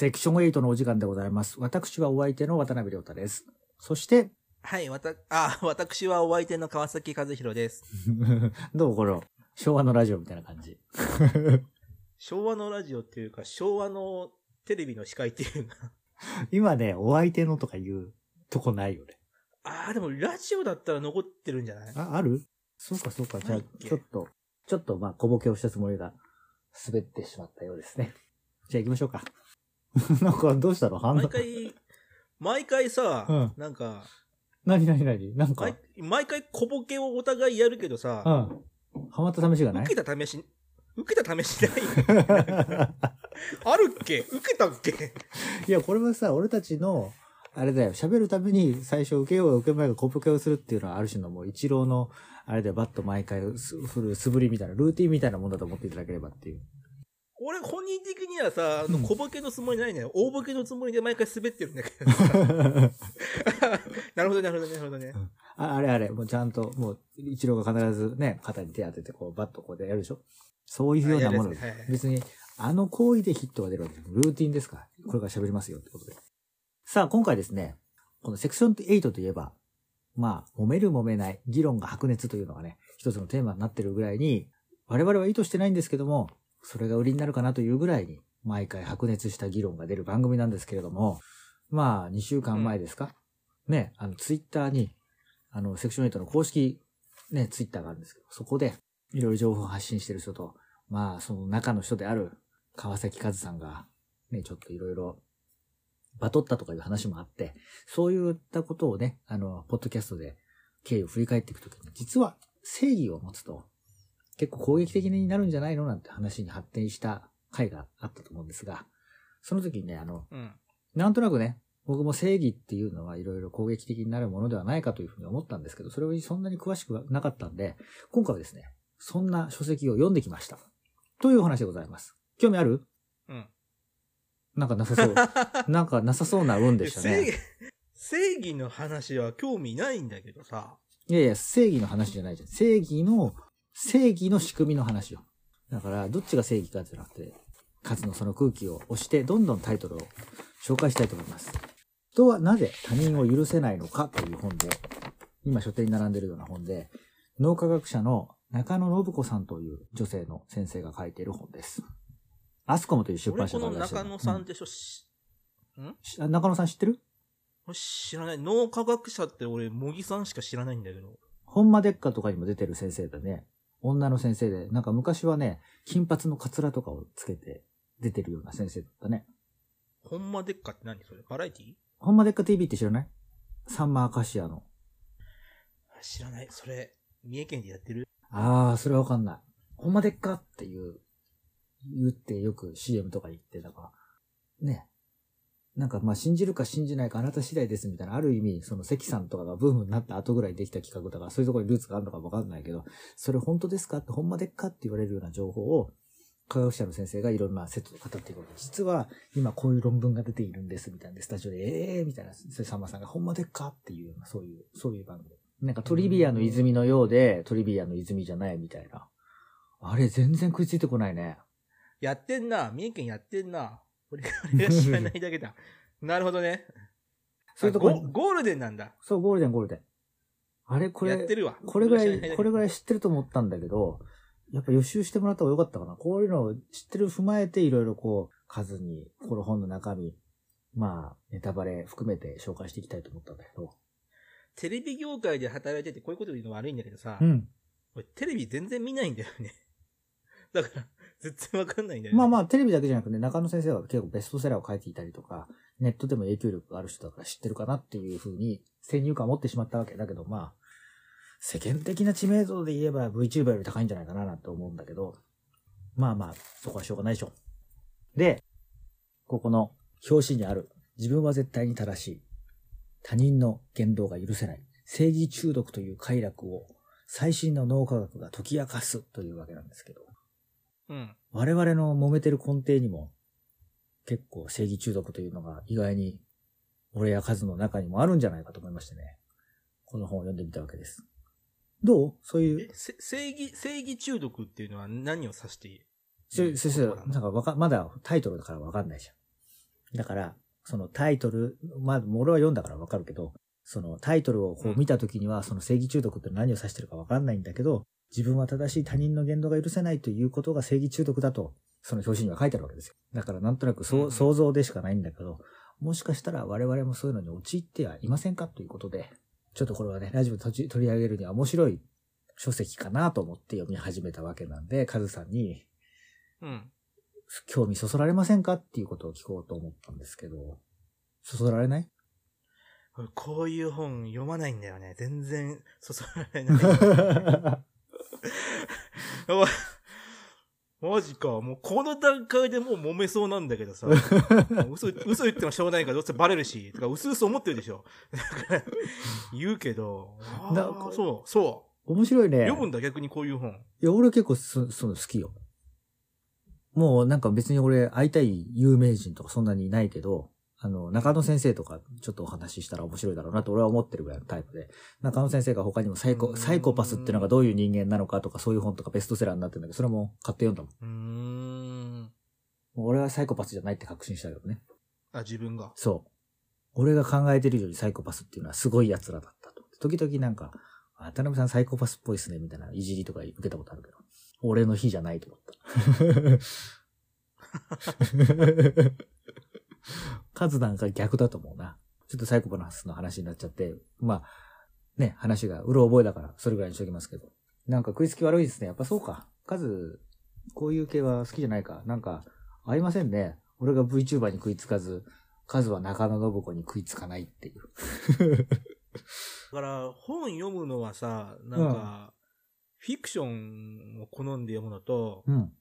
セクション8のお時間でございます。私はお相手の渡辺亮太です。そして、はい、わた、あ、私はお相手の川崎和弘です。どうこの、昭和のラジオみたいな感じ。昭和のラジオっていうか、昭和のテレビの司会っていうか。今ね、お相手のとか言うとこないよね。ああ、でもラジオだったら残ってるんじゃない？あ、ある？そうかそうか。じゃあちょっと、ちょっとまあ小ボケをしたつもりが滑ってしまったようですね。じゃあ行きましょうか。なんかどうしたの？反応毎回、毎回さ、うん。なんか、何何何？なんか、毎毎回小ボケをお互いやるけどさ、うん。ハマった試しがない？受けた試し、受けた試しない？あるっけ？受けたっけ？いや、これはさ、俺たちの、あれだよ、喋るために最初受けようが受けまいが小ボケをするっていうのはある種のもう一郎の、あれでバット毎回す振る素振りみたいな、ルーティンみたいなもんだと思っていただければっていう。俺本人的にはさ、あのうん小ボケのつもりないのよ。大ボケのつもりで毎回滑ってるんだけどさ。なるほど、なるほど、なるほどね。ああれあれ、もうちゃんと、もう、一郎が必ずね、肩に手当てて、こう、バットこうでやるでしょ？そういうようなものあやるやつねはいはい別に、あの行為でヒットが出るわけです。ルーティンですから。これから喋りますよってことで。さあ、今回ですね、このセクション8といえば、まあ、揉める揉めない、議論が白熱というのがね、一つのテーマになってるぐらいに、我々は意図してないんですけども、それが売りになるかなというぐらいに、毎回白熱した議論が出る番組なんですけれども、まあ、2週間前ですか、ね、あの、ツイッターに、あの、セクション8の公式、ね、ツイッターがあるんですけど、そこで、いろいろ情報を発信してる人と、まあ、その中の人である、川崎和さんが、ね、ちょっといろいろ、バトったとかいう話もあって、そういったことをね、あの、ポッドキャストで経緯を振り返っていくときに、実は正義を持つと、結構攻撃的になるんじゃないのなんて話に発展した回があったと思うんですが、その時にね、あの、うん。なんとなくね、僕も正義っていうのはいろいろ攻撃的になるものではないかというふうに思ったんですけど、それをそんなに詳しくはなかったんで、今回はですね、そんな書籍を読んできました。というお話でございます。興味ある？うん。なんかなさそう。なんかなさそうな運でしたね。、正義の話は興味ないんだけどさ。いやいや、正義の話じゃないじゃん。正義の、正義の仕組みの話よ。だから、どっちが正義かじゃなくて、数のその空気を押して、どんどんタイトルを紹介したいと思います。人はなぜ他人を許せないのかという本で、今書店に並んでるような本で、脳科学者の中野信子さんという女性の先生が書いている本です。アスコムという出版俺この社が出してる中野さんって人し、しあ中野さん知ってる？俺知らない。脳科学者って俺、茂木さんしか知らないんだけど。ホンマデッカとかにも出てる先生だね。女の先生で、なんか昔はね、金髪のカツラとかをつけて出てるような先生だったね。ほんまでっかって何それ？バラエティ？ホンマデッカ TV って知らない？サンマーカシアの。知らない。それ、三重県でやってる？あー、それわかんない。ホンマデッカっていう、言ってよく CM とか言って、だから、ね。なんかまあ信じるか信じないかあなた次第ですみたいな、ある意味、その関さんとかがブームになった後ぐらいできた企画だか、そういうところにルーツがあるのかわかんないけど、それ本当ですかって、ほんまでっかって言われるような情報を、科学者の先生がいろんなセットで語っていくわけ。実は、今こういう論文が出ているんです、みたいな、スタジオで、ええー、みたいな、さんまさんがほんまでっかっていうような、そういう、そういう番組。なんかトリビアの泉のようで、トリビアの泉じゃないみたいな。あれ、全然食いついてこないね。やってんな。三重県やってんな。俺が俺が知らないだけだ。なるほどね。そういうとこあゴゴールデンなんだ。そう、ゴールデンゴールデン。あれ、これ、やってるわ。これぐらい、これぐらい知ってると思ったんだけど、やっぱ予習してもらった方がよかったかな。こういうのを知ってる踏まえていろいろこう、数に、この本の中身、まあ、ネタバレ含めて紹介していきたいと思ったんだけど。テレビ業界で働いててこういうこと言うの悪いんだけどさ、うん。俺テレビ全然見ないんだよね。だから、全然わかんないんだよね。まあまあ、テレビだけじゃなくて、中野先生は結構ベストセラーを書いていたりとか、ネットでも影響力がある人だから知ってるかなっていうふうに先入観を持ってしまったわけだけど、まあ、世間的な知名度で言えば VTuber より高いんじゃないかななんて思うんだけど、まあまあ、そこはしょうがないでしょ。で、ここの表紙にある、自分は絶対に正しい。他人の言動が許せない。正義中毒という快楽を最新の脳科学が解き明かすというわけなんですけど。うん。我々の揉めてる根底にも、結構正義中毒というのが意外に、俺やカズの中にもあるんじゃないかと思いましてね。この本を読んでみたわけです。どう？そういう正義、正義中毒っていうのは何を指している？せ先生、なんかわか、まだタイトルだからわかんないじゃん。だから、そのタイトル、まあ、俺は読んだからわかるけど、そのタイトルをこう見たときには、その正義中毒って何を指してるかわかんないんだけど、自分は正しい他人の言動が許せないということが正義中毒だと、その表紙には書いてあるわけですよ。だからなんとなく想像でしかないんだけど、もしかしたら我々もそういうのに陥ってはいませんかということで、ちょっとこれはね、ラジオで取り取り上げるには面白い書籍かなと思って読み始めたわけなんで、カズさんにうん。興味そそられませんかっていうことを聞こうと思ったんですけど、そそられない？俺こういう本読まないんだよね。全然、そそられない。マジか。もうこの段階でもう揉めそうなんだけどさ。嘘、嘘言ってもしょうがないからどうせバレるし。とか、薄々思ってるでしょ。言うけど。あーなんかそう、そ面白いうね。読むんだ、逆にこういう本。いや、俺結構そ、その好きよ。もうなんか別に俺会いたい有名人とかそんなにいないけど、あの、中野先生とかちょっとお話ししたら面白いだろうなと俺は思ってるぐらいのタイプで、中野先生が他にもサイコ、うんサイコパスっていうのがどういう人間なのかとかそういう本とかベストセラーになってるんだけど、それも買って読んだもん。うーん。俺はサイコパスじゃないって確信したけどね。あ、自分が？そう。俺が考えてるよりサイコパスっていうのはすごい奴らだったと。時々なんか、あ渡辺さんサイコパスっぽいっすね、みたいないじりとか受けたことあるけど。俺の日じゃないと思った。数なんか逆だと思うな。ちょっとサイコパスの話になっちゃって、まあ、ね、話がうろ覚えだから、それぐらいにしときますけど。なんか食いつき悪いですね。やっぱそうか。数、こういう系は好きじゃないか。なんか、合いませんね。俺が VTuber に食いつかず、数は中野信子に食いつかないっていう。だから、本読むのはさ、なんか、フィクションを好んで読むのと、うん。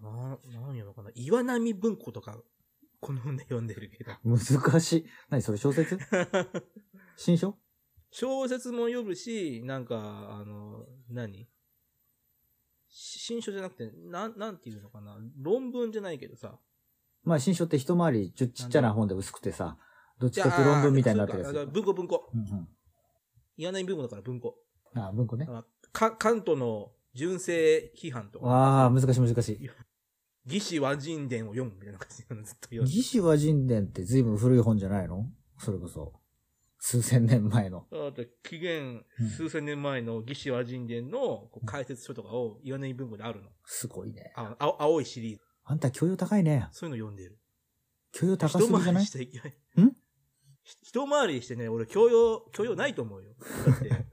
な何読むのかな岩波文庫とか、好んで読んでるけど。難しい。何それ小説？新書？小説も読むし、なんか、あの、何？し新書じゃなくて、なん、なんていうのかな？論文じゃないけどさ。まあ新書って一回りちっちゃな本で薄くてさ、どっちかって論文みたいになってるやつ。文庫文庫。うんうん。岩波文庫だから文庫。あ、文庫ね。あか関東の純正批判とか。ああ、難しい難しい。義士和人伝を読むみたいな感じでずっと読んで。義士和人伝って随分古い本じゃないの？それこそ。数千年前の。あと、紀元うん数千年前の義士和人伝の解説書とかを岩波文庫であるの。すごいね。あ青青いシリーズ。あんた教養高いね。そういうの読んでる。教養高すぎじゃない？一回りしていけない。んひ一回りしてね、俺教養、教養ないと思うよ。だって、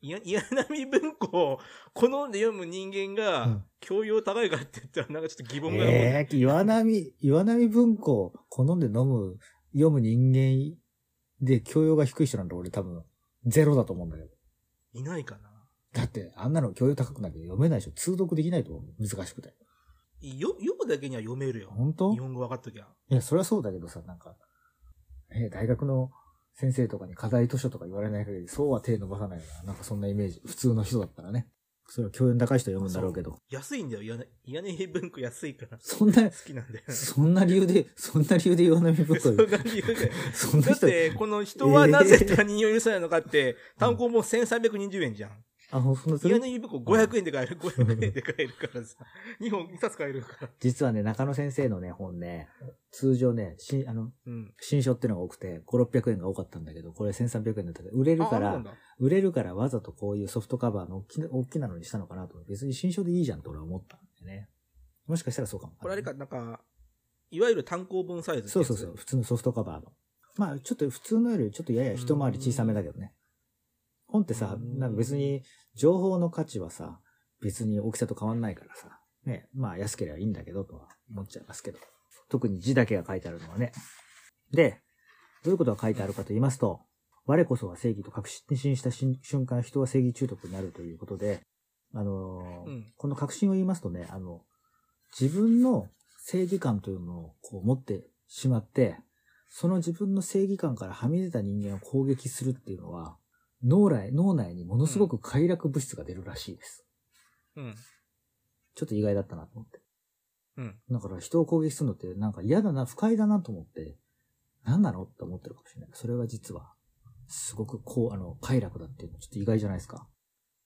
岩波文庫を好んで読む人間うがん、教養高いかって言ったらなんかちょっと疑問が残る。ええ岩波、岩波文庫好んで飲む、読む人間で教養が低い人なんだ俺多分ゼロだと思うんだけど。いないかな。だって、あんなの教養高くなきゃ読めないでしょ。通読できないと思う。難しくて。よ、読むだけには読めるよ。本当？日本語分かっときゃ。いや、それはそうだけどさ、なんか、え大学の先生とかに課題図書とか言われない限り、そうは手伸ばさないよな。なんかそんなイメージ。普通の人だったらね。それは教養の高い人は読むんだろうけど。安いんだよ。屋根屋根文庫安いから。そんな好、きなんだよね。そんな理由で、そんな理由で岩波文庫そんな理由で。そんな人、だって、この人はなぜ他人を許さないのかって、単行本1320円じゃん。あ、ほんそんなする？屋根文庫500円で買える、500円で買えるからさ。2本、2冊買えるから。実はね、中野先生のね、本ね、通常ね、しあの、うん。新書っていうのが多くて、5、600円が多かったんだけど、これ1300円だったけど、売れるから売れるからわざとこういうソフトカバーの大きな大きなのにしたのかなと。別に新書でいいじゃんと俺は思ったんでね。もしかしたらそうかも。これあれか、なんか、いわゆる単行本サイズそうそうそう。。普通のソフトカバーの。まあ、ちょっと普通のよりちょっとやや一回り小さめだけどね。本ってさ、うんなんか別に情報の価値はさ、別に大きさと変わんないからさ。ね。まあ安ければいいんだけどとは思っちゃいますけど。特に字だけが書いてあるのはね。で、どういうことが書いてあるかと言いますと、我こそは正義と確信した瞬瞬間、人は正義中毒になるということで、あのーうんこの確信を言いますとね、あの、自分の正義感というのをこう持ってしまって、その自分の正義感からはみ出た人間を攻撃するっていうのは、脳内、脳内にものすごく快楽物質が出るらしいです。うん。ちょっと意外だったなと思って。うん。だから人を攻撃するのってなんか嫌だな、不快だなと思って、何なのって思ってるかもしれない。それが実は、すごくこう、あの、快楽だっていうのちょっと意外じゃないですか。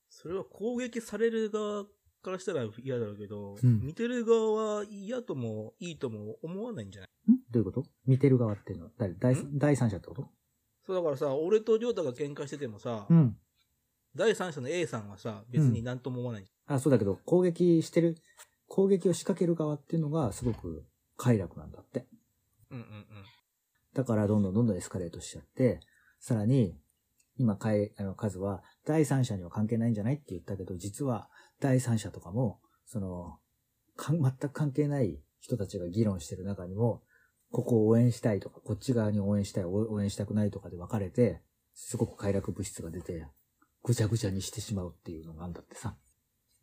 それは攻撃される側からしたら嫌だろうけど、うん見てる側は嫌ともいいとも思わないんじゃない？ん？どういうこと？見てる側っていうのは誰第ん？第三者ってこと？そうだからさ、俺と亮太が喧嘩しててもさ、うん。第三者の A さんはさ、別になんとも思わない。あ、そうだけど、攻撃してる、攻撃を仕掛ける側っていうのがすごく快楽なんだって。うんうんうん。だからどんどんどんどんエスカレートしちゃって、さらに、今、かい、あの、数は、第三者には関係ないんじゃないって言ったけど、実は、第三者とかも、その、かん全く関係ない人たちが議論してる中にも、ここを応援したいとか、こっち側に応援したい、応援したくないとかで分かれて、すごく快楽物質が出て、ぐちゃぐちゃにしてしまうっていうのがあんだってさ。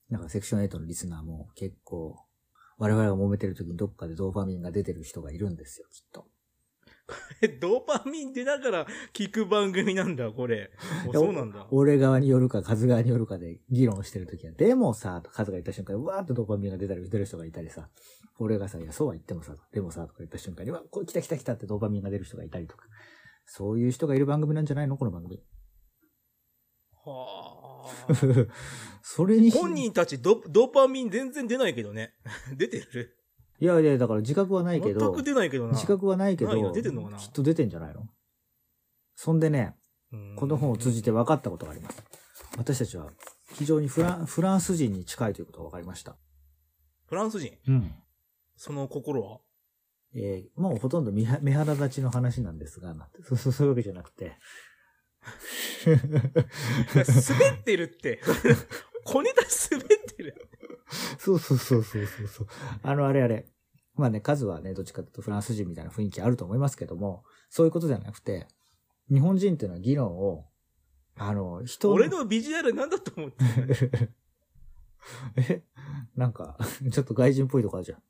なんかセクション8のリスナーも結構、我々が揉めてる時にどっかでドーパミンが出てる人がいるんですよ、きっと。え、ドーパミン出ながら聞く番組なんだ、これ。おそうなんだ。俺側によるか、数側によるかで議論してるときは、でもさ、と数が言った瞬間に、うわーっとドーパミンが出たり、出る人がいたりさ、俺がさ、いや、そうは言ってもさ、でもさ、とか言った瞬間に、うわ、こう来た来た来たってドーパミンが出る人がいたりとか、そういう人がいる番組なんじゃないのこの番組。はあ。それに、本人たちドドーパミン全然出ないけどね。出てるいやいや、だから自覚はないけど全く、出ないけどな。自覚はないけど、出てんのかな？きっと出てんじゃないの？そんでね、うんこの本を通じて分かったことがあります。私たちは非常にフランフランス人に近いということが分かりました。フランス人？うん。いその心は？えーもうほとんど目は目鼻立ちの話なんですが、そうそうそういうわけじゃなくて。滑ってるって。小ネタ滑ってる。そうそうそうそうそうそう。あの、あれあれ。まあね、数はね、どっちかというとフランス人みたいな雰囲気あると思いますけども、そういうことじゃなくて、日本人っていうのは議論を、あの、人俺のビジュアルなんだと思ってる えなんか、ちょっと外人っぽいとこあるじゃん。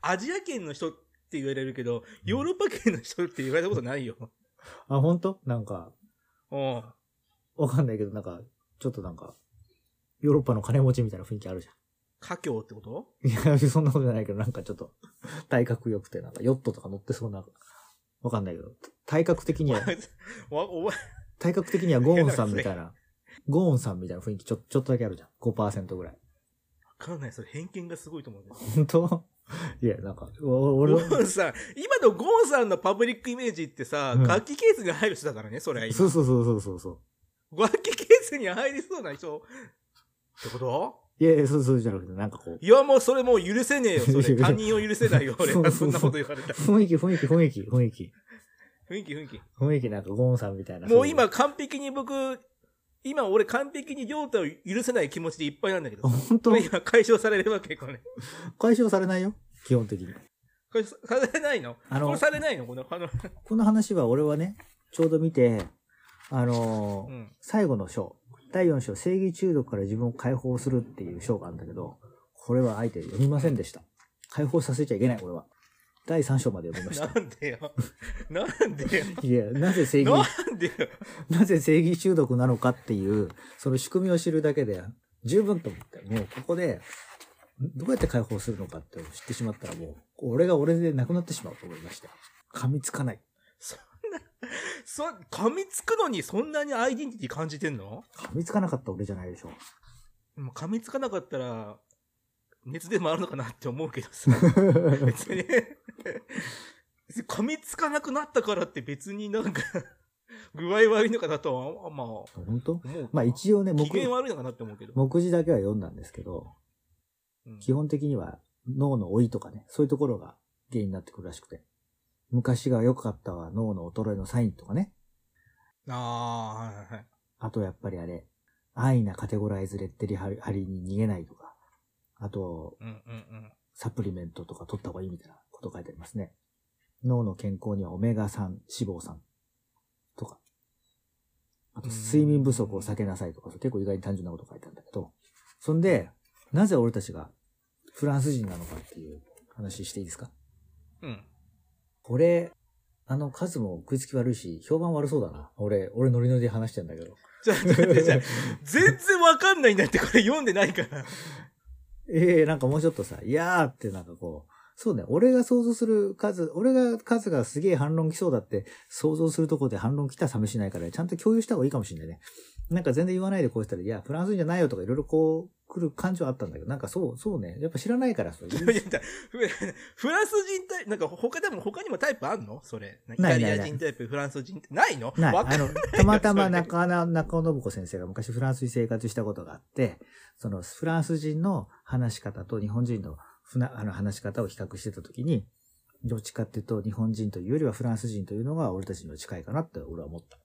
アジア圏の人って言われるけど、ヨーロッパ圏の人って言われたことないよ。あ、本当？なんか、うん。わかんないけど、なんか、ちょっとなんか、ヨーロッパの金持ちみたいな雰囲気あるじゃん。華僑ってこと？いや、そんなことじゃないけど、なんかちょっと、体格良くて、なんかヨットとか乗ってそうな、わかんないけど、体格的には、わお前、体格的にはゴーンさんみたいな、ゴーンさんみたいな雰囲気ちょ、ちょっとだけあるじゃん。5%ぐらい。わかんない。それ偏見がすごいと思うね。本当？いや、なんか、お俺ゴは、ーンさん、今のゴーンさんのパブリックイメージってさ、うん楽器ケースに入る人だからね、それ。そうそうそうそうそうそう。楽器ケースに入りそうな人？ってこと？いやいや、そうそうじゃなくて、なんかこう、いや、もうそれもう許せねえよ、それ。他人を許せないよ、俺そんなこと言われたら。雰囲気、雰囲気、雰囲気、雰囲気。雰囲気、雰囲気。雰囲気なんかゴーンさんみたいな。もう今完璧に僕、今俺完璧に亮太を許せない気持ちでいっぱいなんだけどあ、。本当？今解消されるわけ、これ。解消されないよ。基本的に。解消されないの？あのこれされないの？この、あの、この話は俺はね、ちょうど見て、あのーうん。最後の章、第4章、正義中毒から自分を解放するっていう章があるんだけど、これはあえて読みませんでした。解放させちゃいけない、俺は。第3章まで読みました。なんでよ。なんでよ。いや、なぜ正義、なんでよ。なぜ正義中毒なのかっていう、その仕組みを知るだけで十分と思って、もうここで、どうやって解放するのかって知ってしまったらもう、俺が俺でなくなってしまうと思いました。噛みつかない。そ噛みつくのにそんなにアイデンティティ感じてんの？噛みつかなかった俺じゃないでしょ。もう噛みつかなかったら、熱でもあるのかなって思うけどさ。別に、噛みつかなくなったからって別になんか、具合悪いのかなとは、まあ、本当？まあ一応ね、目機嫌悪いのかなって思うけど。目次だけは読んだんですけど、うん基本的には脳の老いとかね、そういうところが原因になってくるらしくて。昔が良かったは脳の衰えのサインとかね。ああ、はいはいはい。あとやっぱりあれ、安易なカテゴライズレッテリハリに逃げないとか。あと、うんうんうん。サプリメントとか取った方がいいみたいなこと書いてありますね。脳の健康にはオメガ3脂肪酸とか。あと、睡眠不足を避けなさいとか、結構意外に単純なこと書いてあるんだけど。そんで、なぜ俺たちがフランス人なのかっていう話していいですか？うん。これ、あの数も食いつき悪いし、評判悪そうだな。俺、俺ノリノリで話してんだけど。じゃあ、じゃ全然わかんないんだって、これ読んでないから。ええなんかもうちょっとさ、いやーってなんかこう、そうね。俺が想像する数、俺が数がすげえ反論来そうだって想像するとこで反論来たら試しないから、ちゃんと共有した方がいいかもしれないね。なんか全然言わないでこうしたら、いや、フランス人じゃないよとかいろいろこう来る感情あったんだけど、なんかそう、そうね。やっぱ知らないからそう。いやフ フランス人タイプ、なんか他でも他にもタイプあんの？それ。イタリア人タイプ、フランス人ないの？ない。あの、たまたま 中野、中尾信子先生が昔フランスに生活したことがあって、そのフランス人の話し方と日本人のふなあの話し方を比較してたときに、どっちかっていうと日本人というよりはフランス人というのが俺たちには近いかなって俺は思った。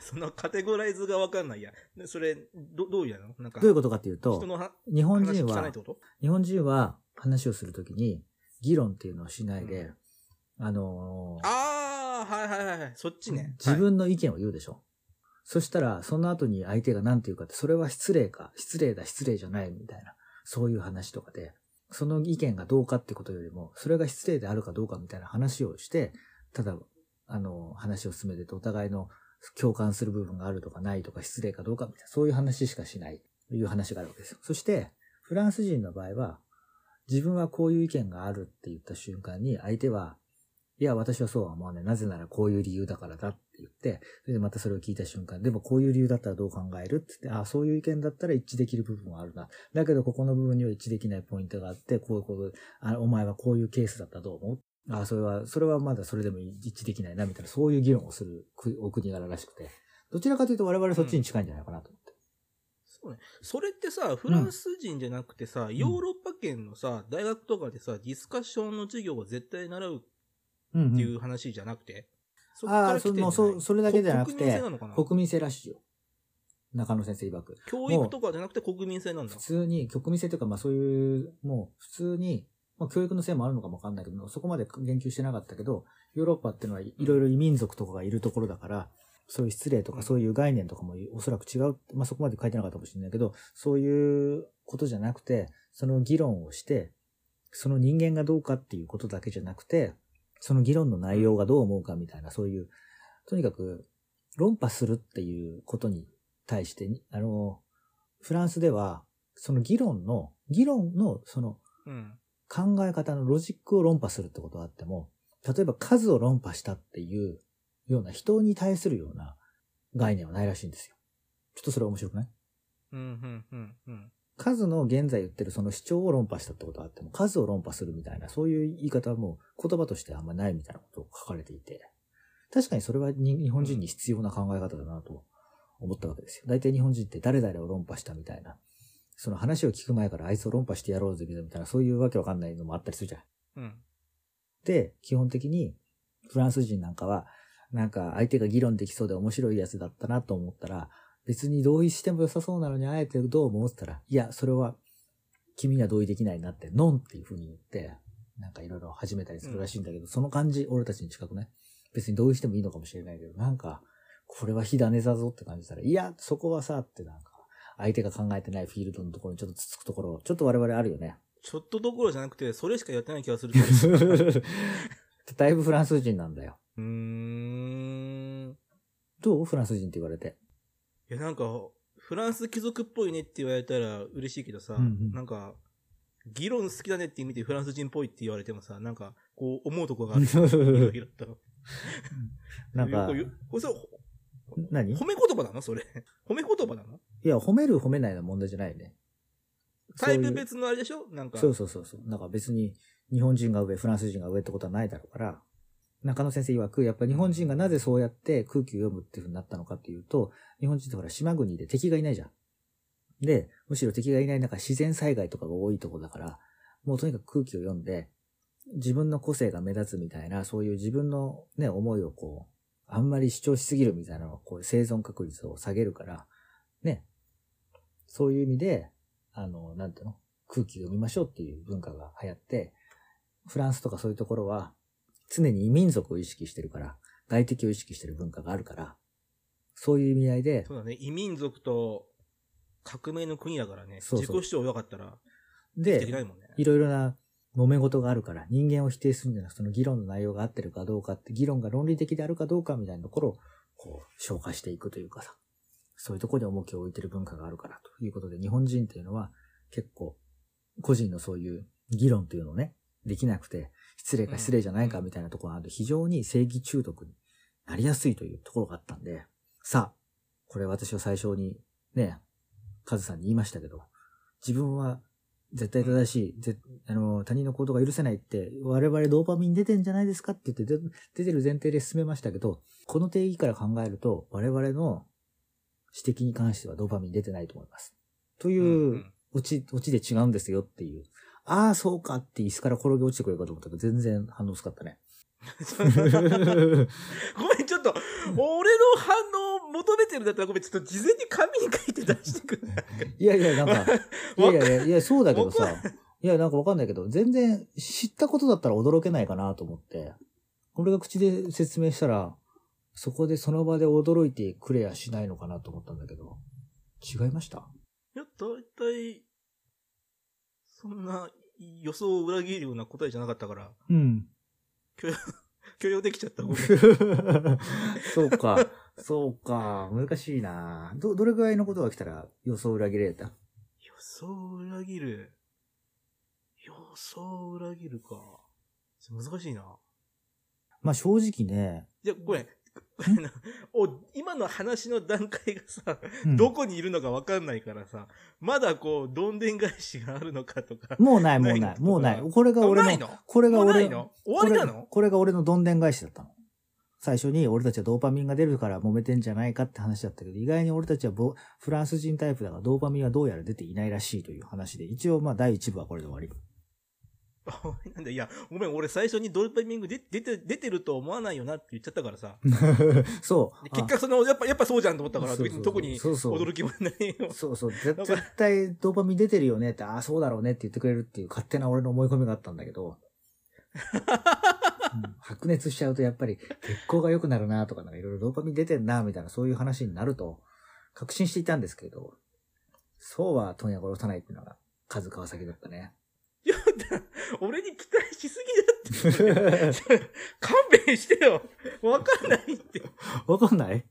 そのカテゴライズがわかんないや。でそれ、ど、どういうの？なんか、どういうことかっていうと人、のは日本話人は日本人は話をするときに議論っていうのをしないで、あのーああ、はいはいはいはい。そっちね。自分の意見を言うでしょ。そしたら、その後に相手が何て言うかって、それは失礼か、失礼だ、失礼じゃないみたいな、そういう話とかで、その意見がどうかってことよりも、それが失礼であるかどうかみたいな話をして、ただ、あの、話を進めてて、お互いの共感する部分があるとかないとか、失礼かどうかみたいな、そういう話しかしない、という話があるわけですよ。そして、フランス人の場合は、自分はこういう意見があるって言った瞬間に、相手は、いや、私はそうは思わない。なぜならこういう理由だからだって言って、それでまたそれを聞いた瞬間、でもこういう理由だったらどう考えるって言って、ああそういう意見だったら一致できる部分はあるな。だけどここの部分には一致できないポイントがあって、こういうこと、あお前はこういうケースだったらどう思う？あそれは、それはまだそれでも一致できないな、みたいな、そういう議論をするくお国柄らしくて、どちらかというと我々そっちに近いんじゃないかなと思って。そうね。それってさ、フランス人じゃなくてさ、ヨーロッパ圏のさ、大学とかでさ、ディスカッションの授業を絶対習ううん、うんっていう話じゃなくて、そっああ、から来てんじゃない？その、そ、それだけじゃなく国民性てなのかな、国民性らしいよ。中野先生曰く。教育とかじゃなくて国民性なんだ普。通に、国民性というか、まあそういう、もう普通に、まあ教育のせいもあるのかもわかんないけど、そこまで言及してなかったけど、ヨーロッパっていうのはいろいろ異民族とかがいるところだから、そういう失礼とうんかそういう概念とかもおそらく違う、まあそこまで書いてなかったかもしれないけど、そういうことじゃなくて、その議論をして、その人間がどうかっていうことだけじゃなくて、その議論の内容がどう思うかみたいな、そういう、とにかく論破するっていうことに対して、あの、フランスでは、その議論の、議論のそのうん。考え方のロジックを論破するってことがあっても、例えば数を論破したっていうような人に対するような概念はないらしいんですよ。ちょっとそれ面白くない？うん、うん、うん、うん。数の現在言ってるその主張を論破したってことがあっても、数を論破するみたいな、そういう言い方はもう言葉としてあんまないみたいなことを書かれていて、確かにそれはに日本人に必要な考え方だなと思ったわけですよ。大体日本人って誰々を論破したみたいな、その話を聞く前からあいつを論破してやろうぜみたいな、そういうわけわかんないのもあったりするじゃん。うん。で、基本的にフランス人なんかは、なんか相手が議論できそうで面白いやつだったなと思ったら、別に同意しても良さそうなのにあえてどう思うってたら、いや、それは君には同意できないなって、ノンっていう風に言って、なんかいろいろ始めたりするらしいんだけど、その感じ、俺たちに近くない？別に同意してもいいのかもしれないけど、なんか、これは火種だぞって感じたら、いや、そこはさ、ってなんか、相手が考えてないフィールドのところにちょっとつつくところ、ちょっと我々あるよね。ちょっとどころじゃなくて、それしかやってない気がする。だいぶフランス人なんだよ。うーん。どう？フランス人って言われて。いや、なんか、フランス貴族っぽいねって言われたら嬉しいけどさ、うんうんなんか、議論好きだねって意味でフランス人っぽいって言われてもさ、なんか、こう思うとこがある。なんか これ、何？い褒め言葉なの？それ。褒め言葉なの？や、褒める褒めないの問題じゃないよね。タイプ別のあれでしょ？なんか。そうそうそうそう。なんか別に日本人が上、フランス人が上ってことはないだろうから、中野先生曰く、やっぱ日本人がなぜそうやって空気を読むっていう風になったのかっていうと、日本人ってほら島国で敵がいないじゃん。で、むしろ敵がいない中自然災害とかが多いとこだから、もうとにかく空気を読んで、自分の個性が目立つみたいな、そういう自分のね、思いをこう、あんまり主張しすぎるみたいなのは、こう、生存確率を下げるから、ね。そういう意味で、あの、なんていうの？空気を読みましょうっていう文化が流行って、フランスとかそういうところは、常に異民族を意識してるから、外敵を意識してる文化があるから、そういう意味合いで、そうだね。異民族と革命の国だからね。そうそう自己主張弱かったら、でいね。いろいろな揉め事があるから、人間を否定するんじゃなくて、その議論の内容が合ってるかどうかって、議論が論理的であるかどうかみたいなところを、こう、消化していくというかさ、そういうところに重きを置いてる文化があるからということで、日本人っていうのは結構、個人のそういう議論というのをね、できなくて、失礼か失礼じゃないかみたいなところがある。と非常に正義中毒になりやすいというところがあったんで、さあ、これ私は最初にね、カズさんに言いましたけど、自分は絶対正しい、ぜあの、他人の行動が許せないって、我々ドーパミン出てんじゃないですかって言ってで出てる前提で進めましたけど、この定義から考えると、我々の指摘に関してはドーパミン出てないと思います。という、うんオチ、オチで違うんですよっていう。ああ、そうかって椅子から転げ落ちてくれるかと思ったけど、全然反応薄かったね。ごめん、ちょっと、俺の反応を求めてるんだったらごめん、ちょっと事前に紙に書いて出してくれないいやいや、なんか、いやいやいや、いや、そうだけどわさ、いや、なんかわかんないけど、全然知ったことだったら驚けないかなと思って、俺が口で説明したら、そこでその場で驚いてくれやしないのかなと思ったんだけど、違いました？いや、だいたい、そんな予想を裏切るような答えじゃなかったから、うん。許容できちゃった。ごめん。そうか、そうか、難しいなど、どれぐらいのことが来たら予想裏切れた？予想を裏切る。予想を裏切るか。難しいな。まあ正直ね、いや、これ、お、今の話の段階がさ、うんどこにいるのかわかんないからさ、まだこう、どんでん返しがあるのかとか。もうない、もうないもうない。これが俺の、これが俺の終わりなの？これが俺のどんでん返しだったの。最初に俺たちはドーパミンが出るから揉めてんじゃないかって話だったけど、意外に俺たちはボフランス人タイプだからドーパミンはどうやら出ていないらしいという話で、一応まあ第一部はこれで終わり。あなんだ、いや、ごめん、俺最初にドルパミングで出て、出てると思わないよなって言っちゃったからさ。そう。で結果その、やっぱ、やっぱそうじゃんと思ったから、そうそう特にそうそう驚きもないよあ。そうそう。絶対ドーパミン出てるよねって、ああ、そうだろうねって言ってくれるっていう勝手な俺の思い込みがあったんだけど、うん白熱しちゃうとやっぱり血行が良くなるなとか、なんかいろいろドーパミン出てんなみたいなそういう話になると確信していたんですけど、そうは問屋殺さないっていうのが数川崎だったね。俺に期待しすぎだって。勘弁してよ。わかんないって。わかんない？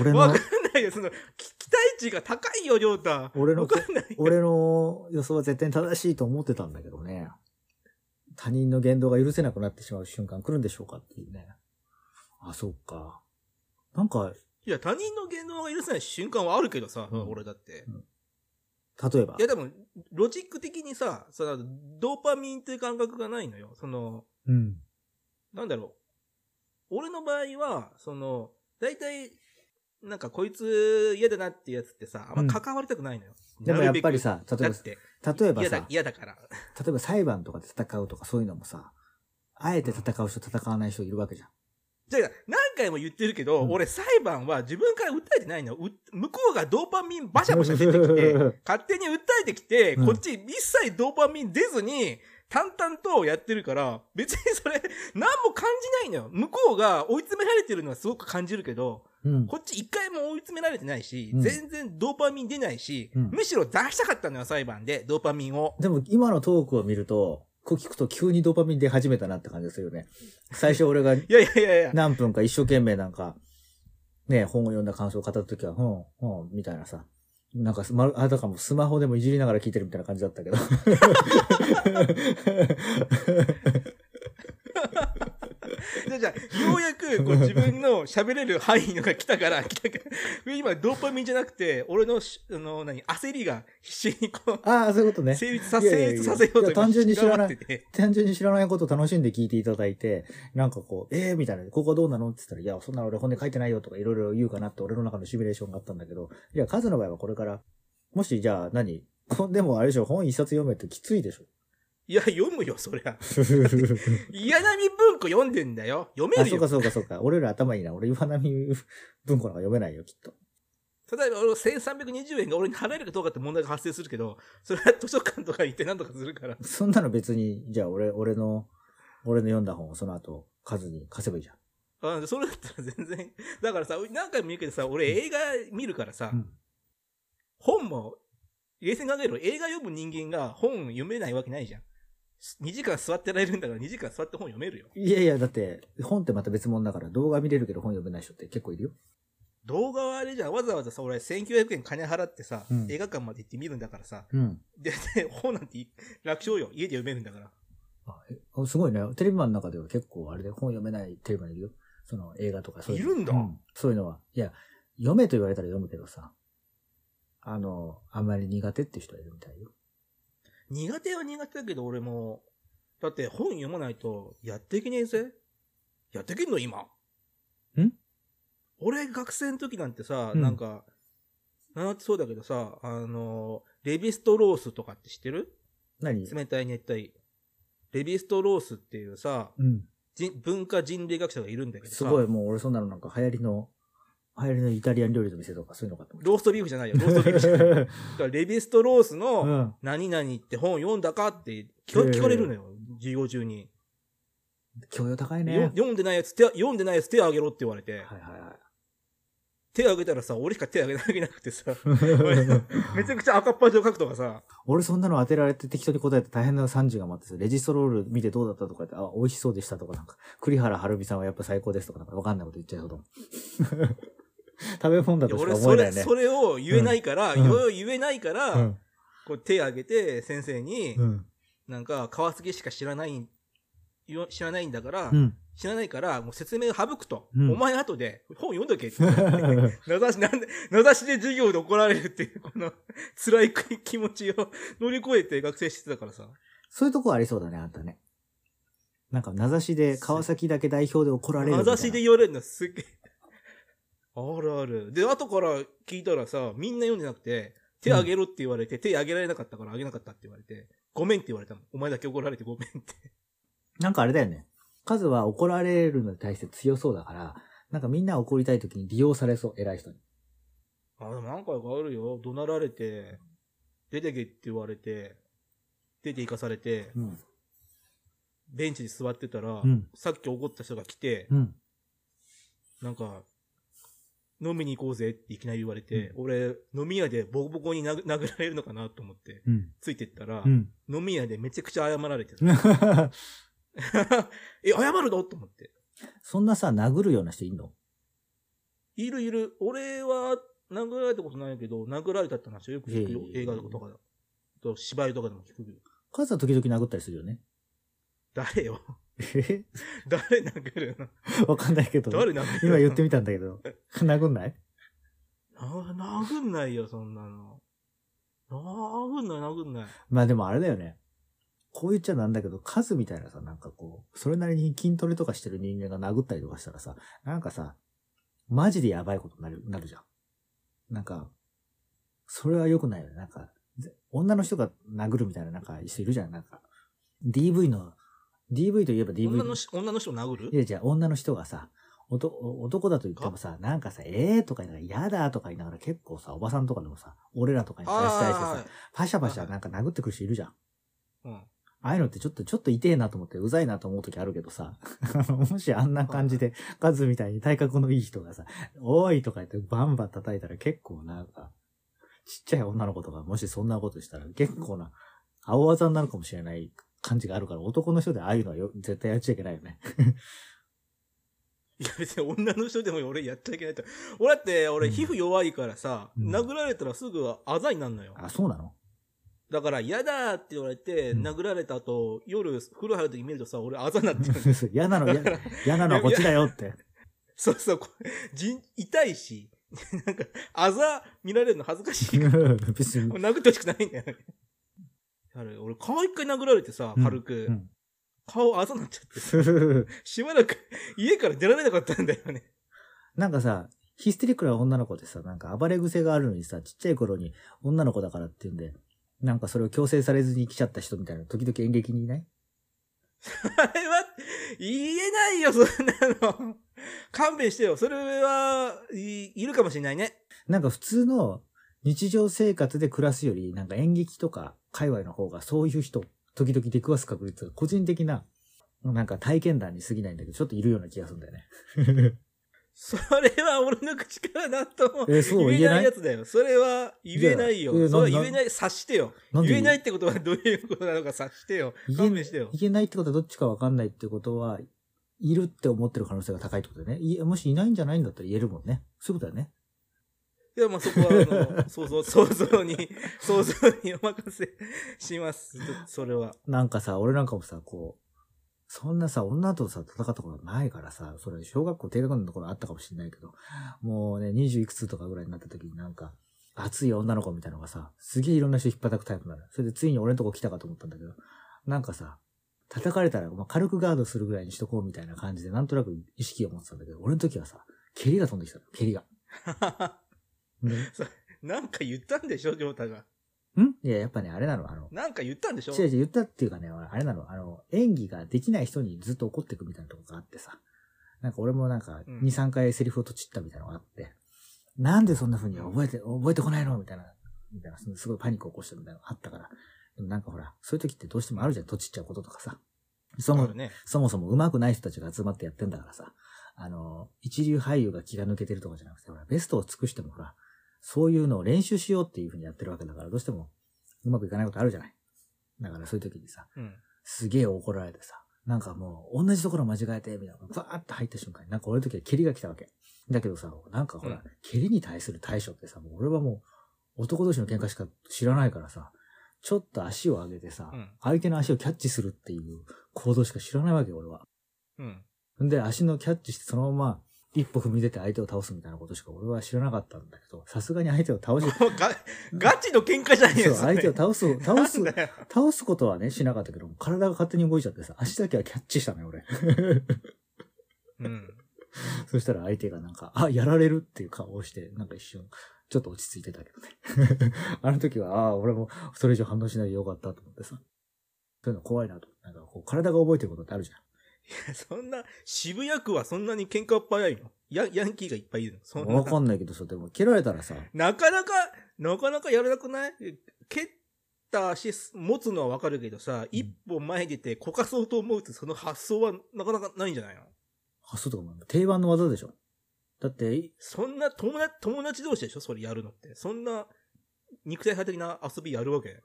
俺の？わかん、ないよ。その、き期待値が高いよ、りょうた。俺のわかんないよ。俺の予想は絶対に正しいと思ってたんだけどね。他人の言動が許せなくなってしまう瞬間来るんでしょうかっていうね。あ、そうか。なんか、いや、他人の言動が許せない瞬間はあるけどさ、うん俺だって。例えばい。や、でも、ロジック的にさ、その、ドーパミンっていう感覚がないのよ。その、うん。なんだろう。俺の場合は、その、大体、なんかこいつ嫌だなっていうやつってさ、あんま関わりたくないのよ。でもやっぱりなさ、例えば、例えばさ、、嫌だから。例えば裁判とかで戦うとかそういうのもさ、あえて戦う人、戦わない人いるわけじゃん。じゃあ、何回も言ってるけど、うん俺裁判は自分から訴えてないの。う向こうがドーパミンバシャバシャ出てきて、勝手に訴えてきて、うんこっち一切ドーパミン出ずに、淡々とやってるから、別にそれ、何も感じないのよ。向こうが追い詰められてるのはすごく感じるけど、うん。こっち一回も追い詰められてないし、うん全然ドーパミン出ないし、うんむしろ出したかったのよ、裁判で、ドーパミンを。でも今のトークを見ると、聞くと急にドーパミン出始めたなって感じがするよね。最初俺がいやいやいやいや。何分か一生懸命なんか、ね、本を読んだ感想を語った時は、うん、うん、みたいなさ。なんか、まる、あたかもスマホでもいじりながら聞いてるみたいな感じだったけど。じゃあじゃあようやくこう 自分の喋れる範囲のが来たから、来たから、今ドーパミンじゃなくて、俺のし、あの、何、焦りが必死にこう、ああ、そういうことね。成立さ、いやいやいや成立させようと単純に知らない単純に知らないことを楽しんで聞いていただいて、なんかこう、ええー、みたいな、ここどうなのって言ったら、いや、そんな俺本音書いてないよとかいろいろ言うかなって俺の中のシミュレーションがあったんだけど、いや、数の場合はこれから、もしじゃあ何こでもあれでしょ、本一冊読めってきついでしょ。いや、読むよ、そりゃ。嫌なみ文庫読んでんだよ。読めあ、るよそうか。そうかそうか。俺ら頭いいな。俺、岩波文庫なんか読めないよ、きっと。例えば、俺1320円が俺に払えるかどうかって問題が発生するけど、それは図書館とか行って何とかするから。そんなの別に、じゃあ俺、俺の、俺の読んだ本をその後、数に貸せばいいじゃん。あそれだったら全然。だからさ、何回も言うけどさ、俺映画見るからさ、うん本も、冷静に考えろ、映画読む人間が本読めないわけないじゃん。2時間座ってられるんだから2時間座って本読めるよ。いやいや、だって、本ってまた別物だから動画見れるけど本読めない人って結構いるよ。動画はあれじゃん。わざわざさ、俺1900円金払ってさ、うん映画館まで行って見るんだからさ。うん。で、で本なんて楽勝よ。家で読めるんだから。あすごいね。テレビマンの中では結構あれで本読めないテレビマンいるよ。その映画とかそういうの。いるんだうそういうのは。いや、読めと言われたら読むけどさ。あの、あんまり苦手って人はいるみたいよ。苦手は苦手だけど、俺も、だって本読まないとやっていけねえぜ。やっていけんの今。ん？俺学生の時なんてさ、うんなんか、なんてそうだけどさ、あの、レビストロースとかって知ってる？何？冷たい熱帯。レビストロースっていうさ、うん。人文化人類学者がいるんだけどさ、すごい、もう俺そんなのなんか流行りの、流行りのイタリアン料理の店とかそういうのかと思ローストビーフじゃないよ、ローストビーフじゃない。だからレビストロースうのん。何々って本読んだかって聞か聞かれるのよ、授業中に。教養高いね。よ読んでないやつ手、読んでないやつ手あげろって言われて、はいはいはい。手あげたらさ、俺しか手あげなくてさ、めちゃくちゃ赤っ端を書くとかさ、俺そんなの当てられて適当に答えて大変な30が待ってさ、レジストロール見てどうだったとか言って、あ、美味しそうでしたとかなんか、栗原はるみさんはやっぱ最高ですとかなんかわかんないこと言っちゃいそうだもん。食べ物だとしか俺それ、思えないね。それを言えないから、言えないから、うん。こう手あげて先生に、うん。なんか、川杉しか知らない、よ知らないんだから、うん。知らないから、もう説明を省くと。うんお前後で本読んどけって言って。名指し、なんで、名指しで授業で怒られるっていう、この辛い気持ちを乗り越えて学生してたからさ。そういうとこありそうだね、あんたね。なんか、名指しで川崎だけ代表で怒られるみたいな。名指しで言われるのすっげえ。あるある。で、後から聞いたらさ、みんな読んでなくて、手あげろって言われて、手あげられなかったからあげなかったって言われて、ごめんって言われたの。お前だけ怒られてごめんって。なんかあれだよね。カズは怒られるのに対して強そうだから、なんかみんな怒りたい時に利用されそう、偉い人に。あ、でも何回かあるよ。怒鳴られて、出てけって言われて、出て行かされて、うん。ベンチに座ってたら、うんさっき怒った人が来て、うん。なんか、飲みに行こうぜっていきなり言われて、俺、飲み屋でボコボコに殴殴られるのかなと思って、うん。ついてったら、うん。飲み屋でめちゃくちゃ謝られてた。え、謝るの？と思って。そんなさ、殴るような人いんの？いるいる。俺は殴られたことないけど、殴られたって話はよく聞くよ。映画とかだ。と芝居とかでも聞くよ。カズは時々殴ったりするよね。誰よ？え？誰殴るの？わかんないけど。誰殴るの？今言ってみたんだけど。殴んない？な殴んないよ、そんなの。殴んない、殴んない。まあでもあれだよね。こう言っちゃなんだけど、カズみたいなさ、なんかこう、それなりに筋トレとかしてる人間が殴ったりとかしたらさ、なんかさ、マジでやばいことになる、なるじゃん。なんか、それは良くないよね。なんか、ぜ女の人が殴るみたいななんか人いるじゃん。なんか、DV の、DV といえば DV。女のし女の人を殴る？いや、じゃあ女の人がさ、男男だと言ってもさ、なんかさ、ええー、とか言いながら、嫌だとか言いながら結構さ、おばさんとかでもさ、俺らとかに対してさあ、パシャパシャなんか殴ってくる人いるじゃん。あ、うん。ああいうのってちょっと、ちょっと痛えなと思って、うざいなと思う時あるけどさ、もしあんな感じで、カズみたいに体格のいい人がさ、おいとか言ってバンバン叩いたら結構なんか、ちっちゃい女の子とかもしそんなことしたら結構な、青技になるかもしれない感じがあるから、男の人でああいうのはよ絶対やっちゃいけないよね。いや別に女の人でも俺やっちゃいけないと。俺だって、俺うん皮膚弱いからさ、うん殴られたらすぐあざになるのよ。あ、そうなの？だから嫌だって言われて、うん殴られた後、夜風呂入るとき見るとさ、俺あざになってるの 嫌なの、嫌嫌なのはこっちだよって。そうそう、じん痛いし、なんか、あざ見られるの恥ずかしいから。別に。殴ってほしくないんだよね。あれ、俺顔一回殴られてさ、軽く、うん顔あざになっちゃって、しばらく 家から出られなかったんだよね。なんかさ、ヒステリックな女の子でさ、なんか暴れ癖があるのにさ、ちっちゃい頃に女の子だからっていうんで、なんかそれを強制されずに来ちゃった人みたいな、時々演劇にいない？あれは、言えないよ、そんなの。勘弁してよ。それは、い、いるかもしれないね。なんか普通の日常生活で暮らすより、なんか演劇とか界隈の方がそういう人、時々出くわす確率が個人的な、なんか体験談に過ぎないんだけど、ちょっといるような気がするんだよね。それは俺の口からなんとも言え言えなないいやつだよ。それは言えないよ。それはな言えない、察してよ。言えないってことはどういうことなのか察してよ。言え勘弁してよ。いけないってことはどっちかわかんないってことは、いるって思ってる可能性が高いってことだよね。いもしいないんじゃないんだったら言えるもんね。そういうことだよね。いや、まあそこは、あの、想像、想像に、想像にお任せします。それは。なんかさ、俺なんかもさ、こう、そんなさ、女とさ、戦ったことないからさ、それ、小学校低学年の頃あったかもしれないけど、もうね、20いくつとかぐらいになった時になんか、熱い女の子みたいなのがさ、すげえいろんな人引っ叩くタイプなのよ。それでついに俺のとこ来たかと思ったんだけど、なんかさ、叩かれたら、まあ、軽くガードするぐらいにしとこうみたいな感じで、なんとなく意識を持ってたんだけど、俺の時はさ、蹴りが飛んできたの、蹴りが。でなんか言ったんでしょ、ジョータが。ん？いや、やっぱね、あれなの、あの、なんか言ったんでしょ？違う違う、言ったっていうかね、あれなの、あの、演技ができない人にずっと怒っていくみたいなとこがあってさ。なんか俺もなんか、うん2、3回セリフをとちったみたいなのがあって、なんでそんな風に覚えて、覚えてこないのみたいな、みたいな、すごいパニックを起こしたみたいなのがあったから。でもなんかほら、そういう時ってどうしてもあるじゃん、とちっちゃうこととかさ。そもあるね。そもそも上手くない人たちが集まってやってんだからさ、あの、一流俳優が気が抜けてるとかじゃなくて、ほら、ベストを尽くしてもほら、そういうのを練習しようっていう風にやってるわけだから、どうしてもうまくいかないことあるじゃない。だからそういう時にさ、うん。すげえ怒られてさ、なんかもう同じところ間違えて、みたいな、バーって入った瞬間に、なんか俺の時は蹴りが来たわけ。だけどさ、なんかほら、うん蹴りに対する対処ってさ、もう俺はもう男同士の喧嘩しか知らないからさ、ちょっと足を上げてさ、うん相手の足をキャッチするっていう行動しか知らないわけよ、俺は。うん。んで、足のキャッチしてそのまま一歩踏み出て相手を倒すみたいなことしか俺は知らなかったんだけど、さすがに相手を倒し、が、ガチの喧嘩じゃねえよ、それ相手を倒す、倒す、倒すことはね、しなかったけど、体が勝手に動いちゃってさ、足だけはキャッチしたのよ、俺。うん。そしたら相手がなんか、あ、やられるっていう顔をして、なんか一瞬、ちょっと落ち着いてたけどね。あの時は、ああ、俺もそれ以上反応しないでよかったと思ってさ。そういうの怖いなと。なんかこう、体が覚えてることってあるじゃん。そんな、渋谷区はそんなに喧嘩っ早いの？ヤヤンキーがいっぱいいるの？そんな。わかんないけどさ、でも蹴られたらさ、なかなか、なかなかやらなくない？蹴った足持つのはわかるけどさ、一歩前に出てこかそうと思うとその発想はなかなかないんじゃないの？発想とかも定番の技でしょ。だって、いそんな友達、友達同士でしょ？それやるのって。そんな肉体派的な遊びやるわけ？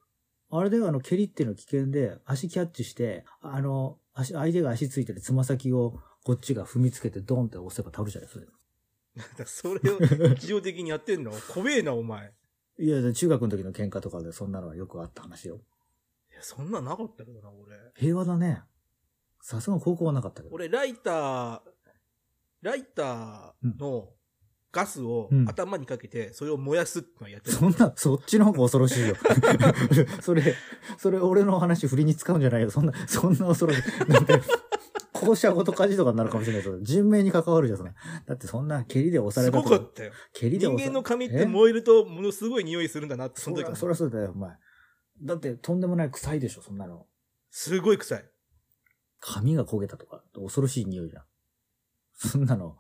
あれではあの、蹴りっていうのは危険で、足キャッチして、あの、足、相手が足ついてるつま先をこっちが踏みつけてドンって押せば倒るじゃないそれ。だからそれを日常的にやってんの？怖えな、お前。いや、中学の時の喧嘩とかでそんなのはよくあった話よ。いや、そんなんなかったけどな、俺。平和だね。さすが高校はなかったけど。俺、ライター、ライターのガスをうん頭にかけて、それを燃やすってのをやってる。そんな、そっちの方が恐ろしいよ。それ、それ俺の話振りに使うんじゃないよ。そんな、そんな恐ろしい。だって、校舎ごと火事とかになるかもしれないけど、人命に関わるじゃん。だってそんな蹴りで押さすれたとごかったよ。蹴りで押さ人間の髪ってえ？燃えると、ものすごい匂いするんだなって、その時もそそりゃそうだよ、お前。だって、とんでもない臭いでしょ、そんなの。すごい臭い。髪が焦げたとか、恐ろしい匂いじゃん。そんなの、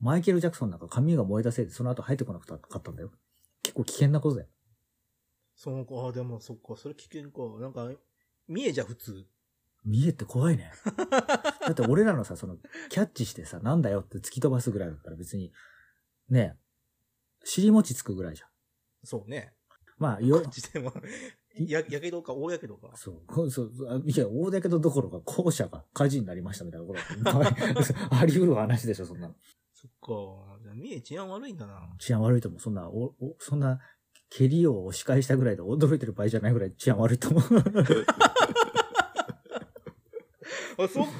マイケル・ジャクソンなんか髪が燃えたせいでその後入ってこなくかったんだよ。結構危険なことだよ。そうか、あでもそっか、それ危険か。なんか、見えじゃ普通。見えって怖いね。だって俺らのさ、その、キャッチしてさ、なんだよって突き飛ばすぐらいだったら別に、ねえ、尻餅つくぐらいじゃん。そうね。まあ、よも、や、やけどか、大やけどか。そう、そう、あいや、大だけどどころか、校舎が火事になりましたみたいなこと あり得る話でしょ、そんなの。そっか。じゃあ、三重治安悪いんだな。治安悪いと思う。そんな、お、お、そんな、蹴りを押し返したぐらいで驚いてる場合じゃないぐらい治安悪いと思う。あ、そっか。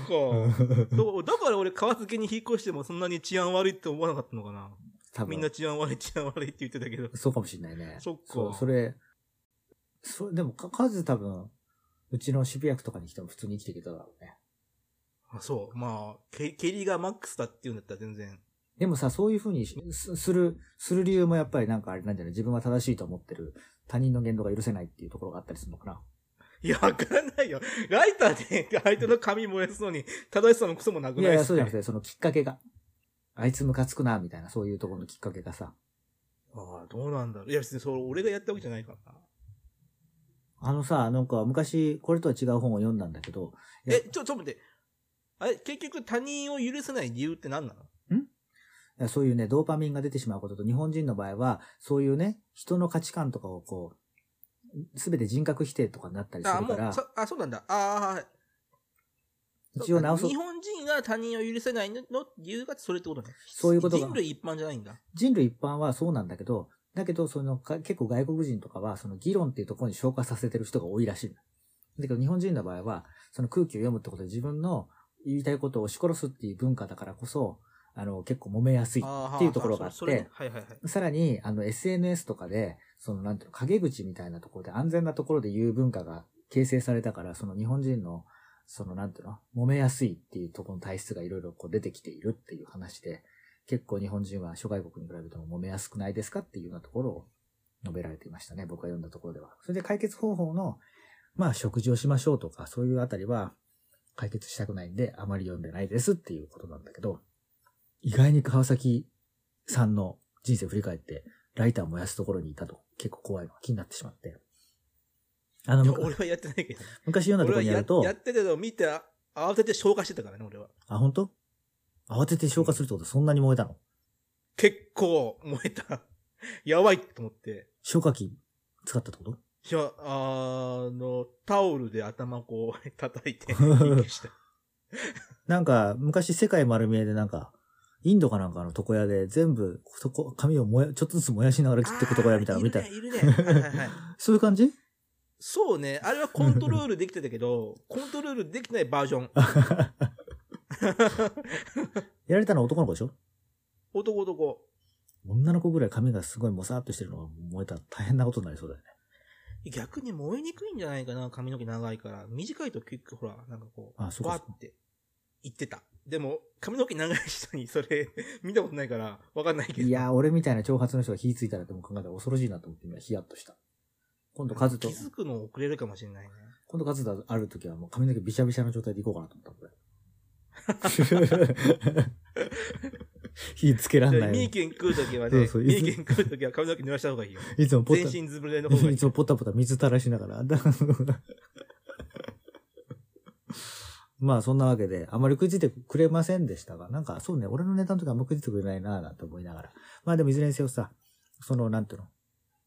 どだから俺、川付けに引っ越してもそんなに治安悪いって思わなかったのかな。多分みんな治安悪い、治安悪いって言ってたけど。そうかもしれないね。そっかそう、それ、それ、でも、か、数多分、うちの渋谷区とかに来ても普通に生きていけただろうね。あ、そう。まあ、け蹴りがマックスだって言うんだったら全然。でもさ、そういう風にしすする、する理由もやっぱりなんかあれなんじゃない？自分は正しいと思ってる他人の言動が許せないっていうところがあったりするのかな？いや、わかんないよ。ライターで相手の髪燃やすのに、正しさもクソもなくないいやいや、そうじゃなくて。て、そのきっかけが。あいつムカつくな、みたいな、そういうところのきっかけがさ。ああ、どうなんだろう。いや、別にそれ俺がやったわけじゃないからな。あのさ、なんか昔、これとは違う本を読んだんだけど、え、ちょ、ちょっと待って。あれ、結局他人を許せない理由って何なの？そういうね、ドーパミンが出てしまうことと、日本人の場合は、そういうね、人の価値観とかをこう、すべて人格否定とかになったりすあ、るから、もうそ、あ、そうなんだ。ああ、はい。一応直そう日。本人が他人を許せないのの理由がそれってことね。そういうことが人類一般じゃないんだ。人類一般はそうなんだけど、だけど、その、か結構外国人とかは、その議論っていうところに消化させてる人が多いらしいの。だけど、日本人の場合は、その空気を読むってことで自分の言いたいことを押し殺すっていう文化だからこそ、あの、結構揉めやすいっていうところがあって。さらに、あの、SNS とかで、その、なんていうの、陰口みたいなところで、安全なところで言う文化が形成されたから、その日本人の、その、なんていうの、揉めやすいっていうところの体質がいろいろこう出てきているっていう話で、結構日本人は諸外国に比べても揉めやすくないですかっていうようなところを述べられていましたね。僕が読んだところでは。それで解決方法の、まあ、食事をしましょうとか、そういうあたりは解決したくないんで、あまり読んでないですっていうことなんだけど、意外に川崎さんの人生を振り返って、ライターを燃やすところにいたと、結構怖いのが気になってしまって。あの、俺はやってないけど。昔読んだとこにやるとや、ってたのを見て、あ慌てて消化してたからね、俺は。あ、本当？慌てて消化するってことそんなに燃えたの？結構燃えた。やばいと思って。消火器使ったってこと？いや、あの、タオルで頭こう 叩いて、息した。なんか、昔世界丸見えでなんか、インドかなんかの床屋で全部、そこ、髪を燃や、ちょっとずつ燃やしながら切っていく床屋みたいなの見たいるね、いるね。はいはいはい。そういう感じ？そうね。あれはコントロールできてたけど、コントロールできてないバージョン。やられたのは男の子でしょ？男男。女の子ぐらい髪がすごいもさっとしてるのが燃えたら大変なことになりそうだよね。逆に燃えにくいんじゃないかな、髪の毛長いから。短いと結構ほら、なんかこう、あそうかバーって言ってた。でも、髪の毛長い人にそれ 見たことないから、わかんないけど。いやー、俺みたいな挑発の人が火ついたらっても考えたら恐ろしいなと思って今ヒヤッとした。今度カズと気、づくの遅れるかもしれないね。今度カズとある時はもう髪の毛びしゃびしゃの状態で行こうかなと思った、これ。火つけらんないよミーケン食うときはね、そうそうミーケン食うときは髪の毛濡らした方がいいよ。いつもポタ、全身ずぶれの方がいいいつ。もポタポタ水垂らしながら。まあそんなわけで、あまり食いついてくれませんでしたが、なんかそうね、俺のネタの時あんま食いついてくれないなぁなんて思いながら。まあでもいずれにせよさ、その、なんていうの、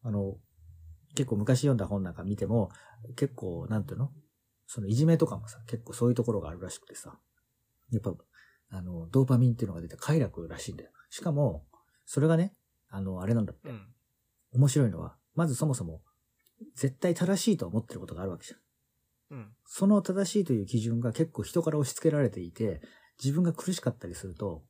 あの、結構昔読んだ本なんか見ても、結構、なんていうのそのいじめとかもさ、結構そういうところがあるらしくてさ、やっぱ、あの、ドーパミンっていうのが出て快楽らしいんだよ。しかも、それがね、あの、あれなんだって。うん。面白いのは、まずそもそも、絶対正しいと思ってることがあるわけじゃん。うん。その正しいという基準が結構人から押し付けられていて、自分が苦しかったりすると、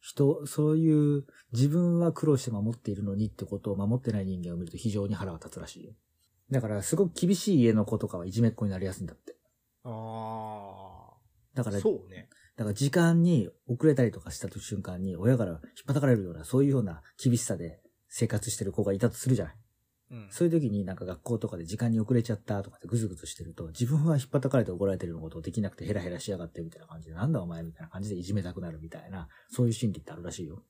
人、そういう自分は苦労して守っているのにってことを守ってない人間を見ると非常に腹が立つらしいよ。だから、すごく厳しい家の子とかはいじめっ子になりやすいんだって。あだから、あ。そうね。だから時間に遅れたりとかした瞬間に親から引っ叩かれるような、そういうような厳しさで生活してる子がいたとするじゃない。うん。そういう時になんか学校とかで時間に遅れちゃったとかでぐずぐずしてると、自分は引っ張かれて怒られてるようなことをできなくてヘラヘラしやがってみたいな感じで、なんだお前みたいな感じでいじめたくなるみたいな、そういう心理ってあるらしいよ。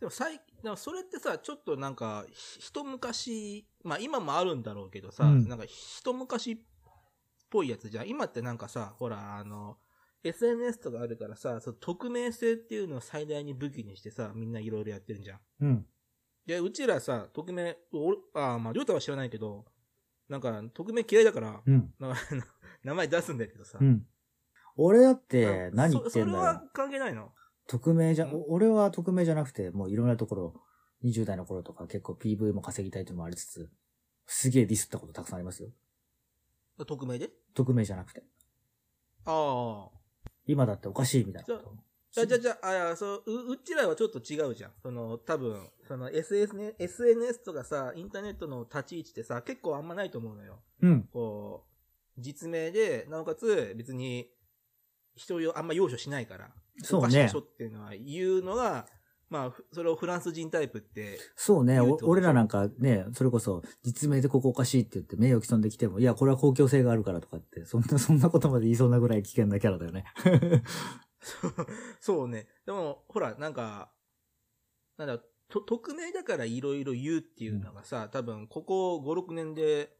でも最でもそれってさ、ちょっとなんか、ひ一昔、まあ今もあるんだろうけどさ、うんなんか一昔っぽいやつじゃん。今ってなんかさ、ほら、あの、SNS とかあるからさ、その匿名性っていうのを最大に武器にしてさ、みんないろいろやってるんじゃん。うん。で、うちらさ、匿名、俺、あーまあ、りょうたは知らないけど、なんか、匿名嫌いだから、うん。なんか 名前出すんだけどさ。うん。俺だって何言ってんそそれは。関係ないの？匿名じゃ、お俺は匿名じゃなくて、もういろんなところ、20代の頃とか結構 PV も稼ぎたいというのもありつつ、すげえディスったことたくさんありますよ。匿名で？匿名じゃなくて。ああ。今だっておかしいみたいなこと。じゃ、じゃ、じゃ、あいや、そう、う、うちらはちょっと違うじゃん。その、多分、その SS ね、SNS とかさ、インターネットの立ち位置ってさ、結構あんまないと思うのよ。うん。こう、実名で、なおかつ別に、人をあんま要所しないから。そうねおかしょっていうのは言うのが、まあ、ふそれをフランス人タイプって、そうね、俺らなんかね、それこそ、実名でここおかしいって言って名誉毀損できても、いや、これは公共性があるからとかって、そんな、そんなことまで言いそうなぐらい危険なキャラだよね。そうね。でも、ほら、なんか、なんだ、と、匿名だからいろいろ言うっていうのがさ、多分、ここ5、6年で、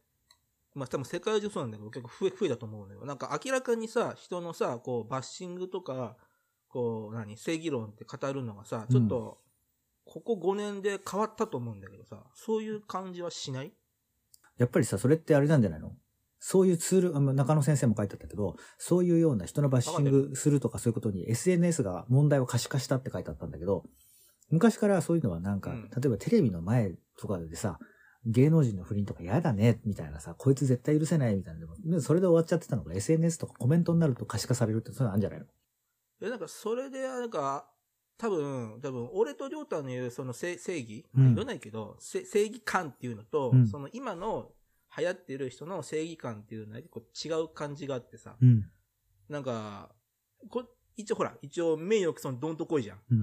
まあ多分世界中そうなんだけど、結構増え、増えたと思うのよ。なんか明らかにさ、人のさ、こう、バッシングとか、こう、何、正義論って語るのがさ、ちょっと、ここ5年で変わったと思うんだけどさ、そういう感じはしない？やっぱりさ、それってあれなんじゃないの？そういうツール、中野先生も書いてあったけど、そういうような人のバッシングするとかそういうことに SNS が問題を可視化したって書いてあったんだけど、昔からそういうのはなんか、うん。例えばテレビの前とかでさ、芸能人の不倫とか嫌だね、みたいなさ、こいつ絶対許せないみたいなでも、でそれで終わっちゃってたのが SNS とかコメントになると可視化されるってそういうのあるんじゃないの？え、なんか、それで、なんか、多分、多分、俺とりょうたの言う、その正正義、うん。言わないけど、せ正義感っていうのと、うん。その今の流行ってる人の正義感っていうのは結構違う感じがあってさ、うん。なんか、こ一応ほら、一応名誉毀損どんとこいじゃん。う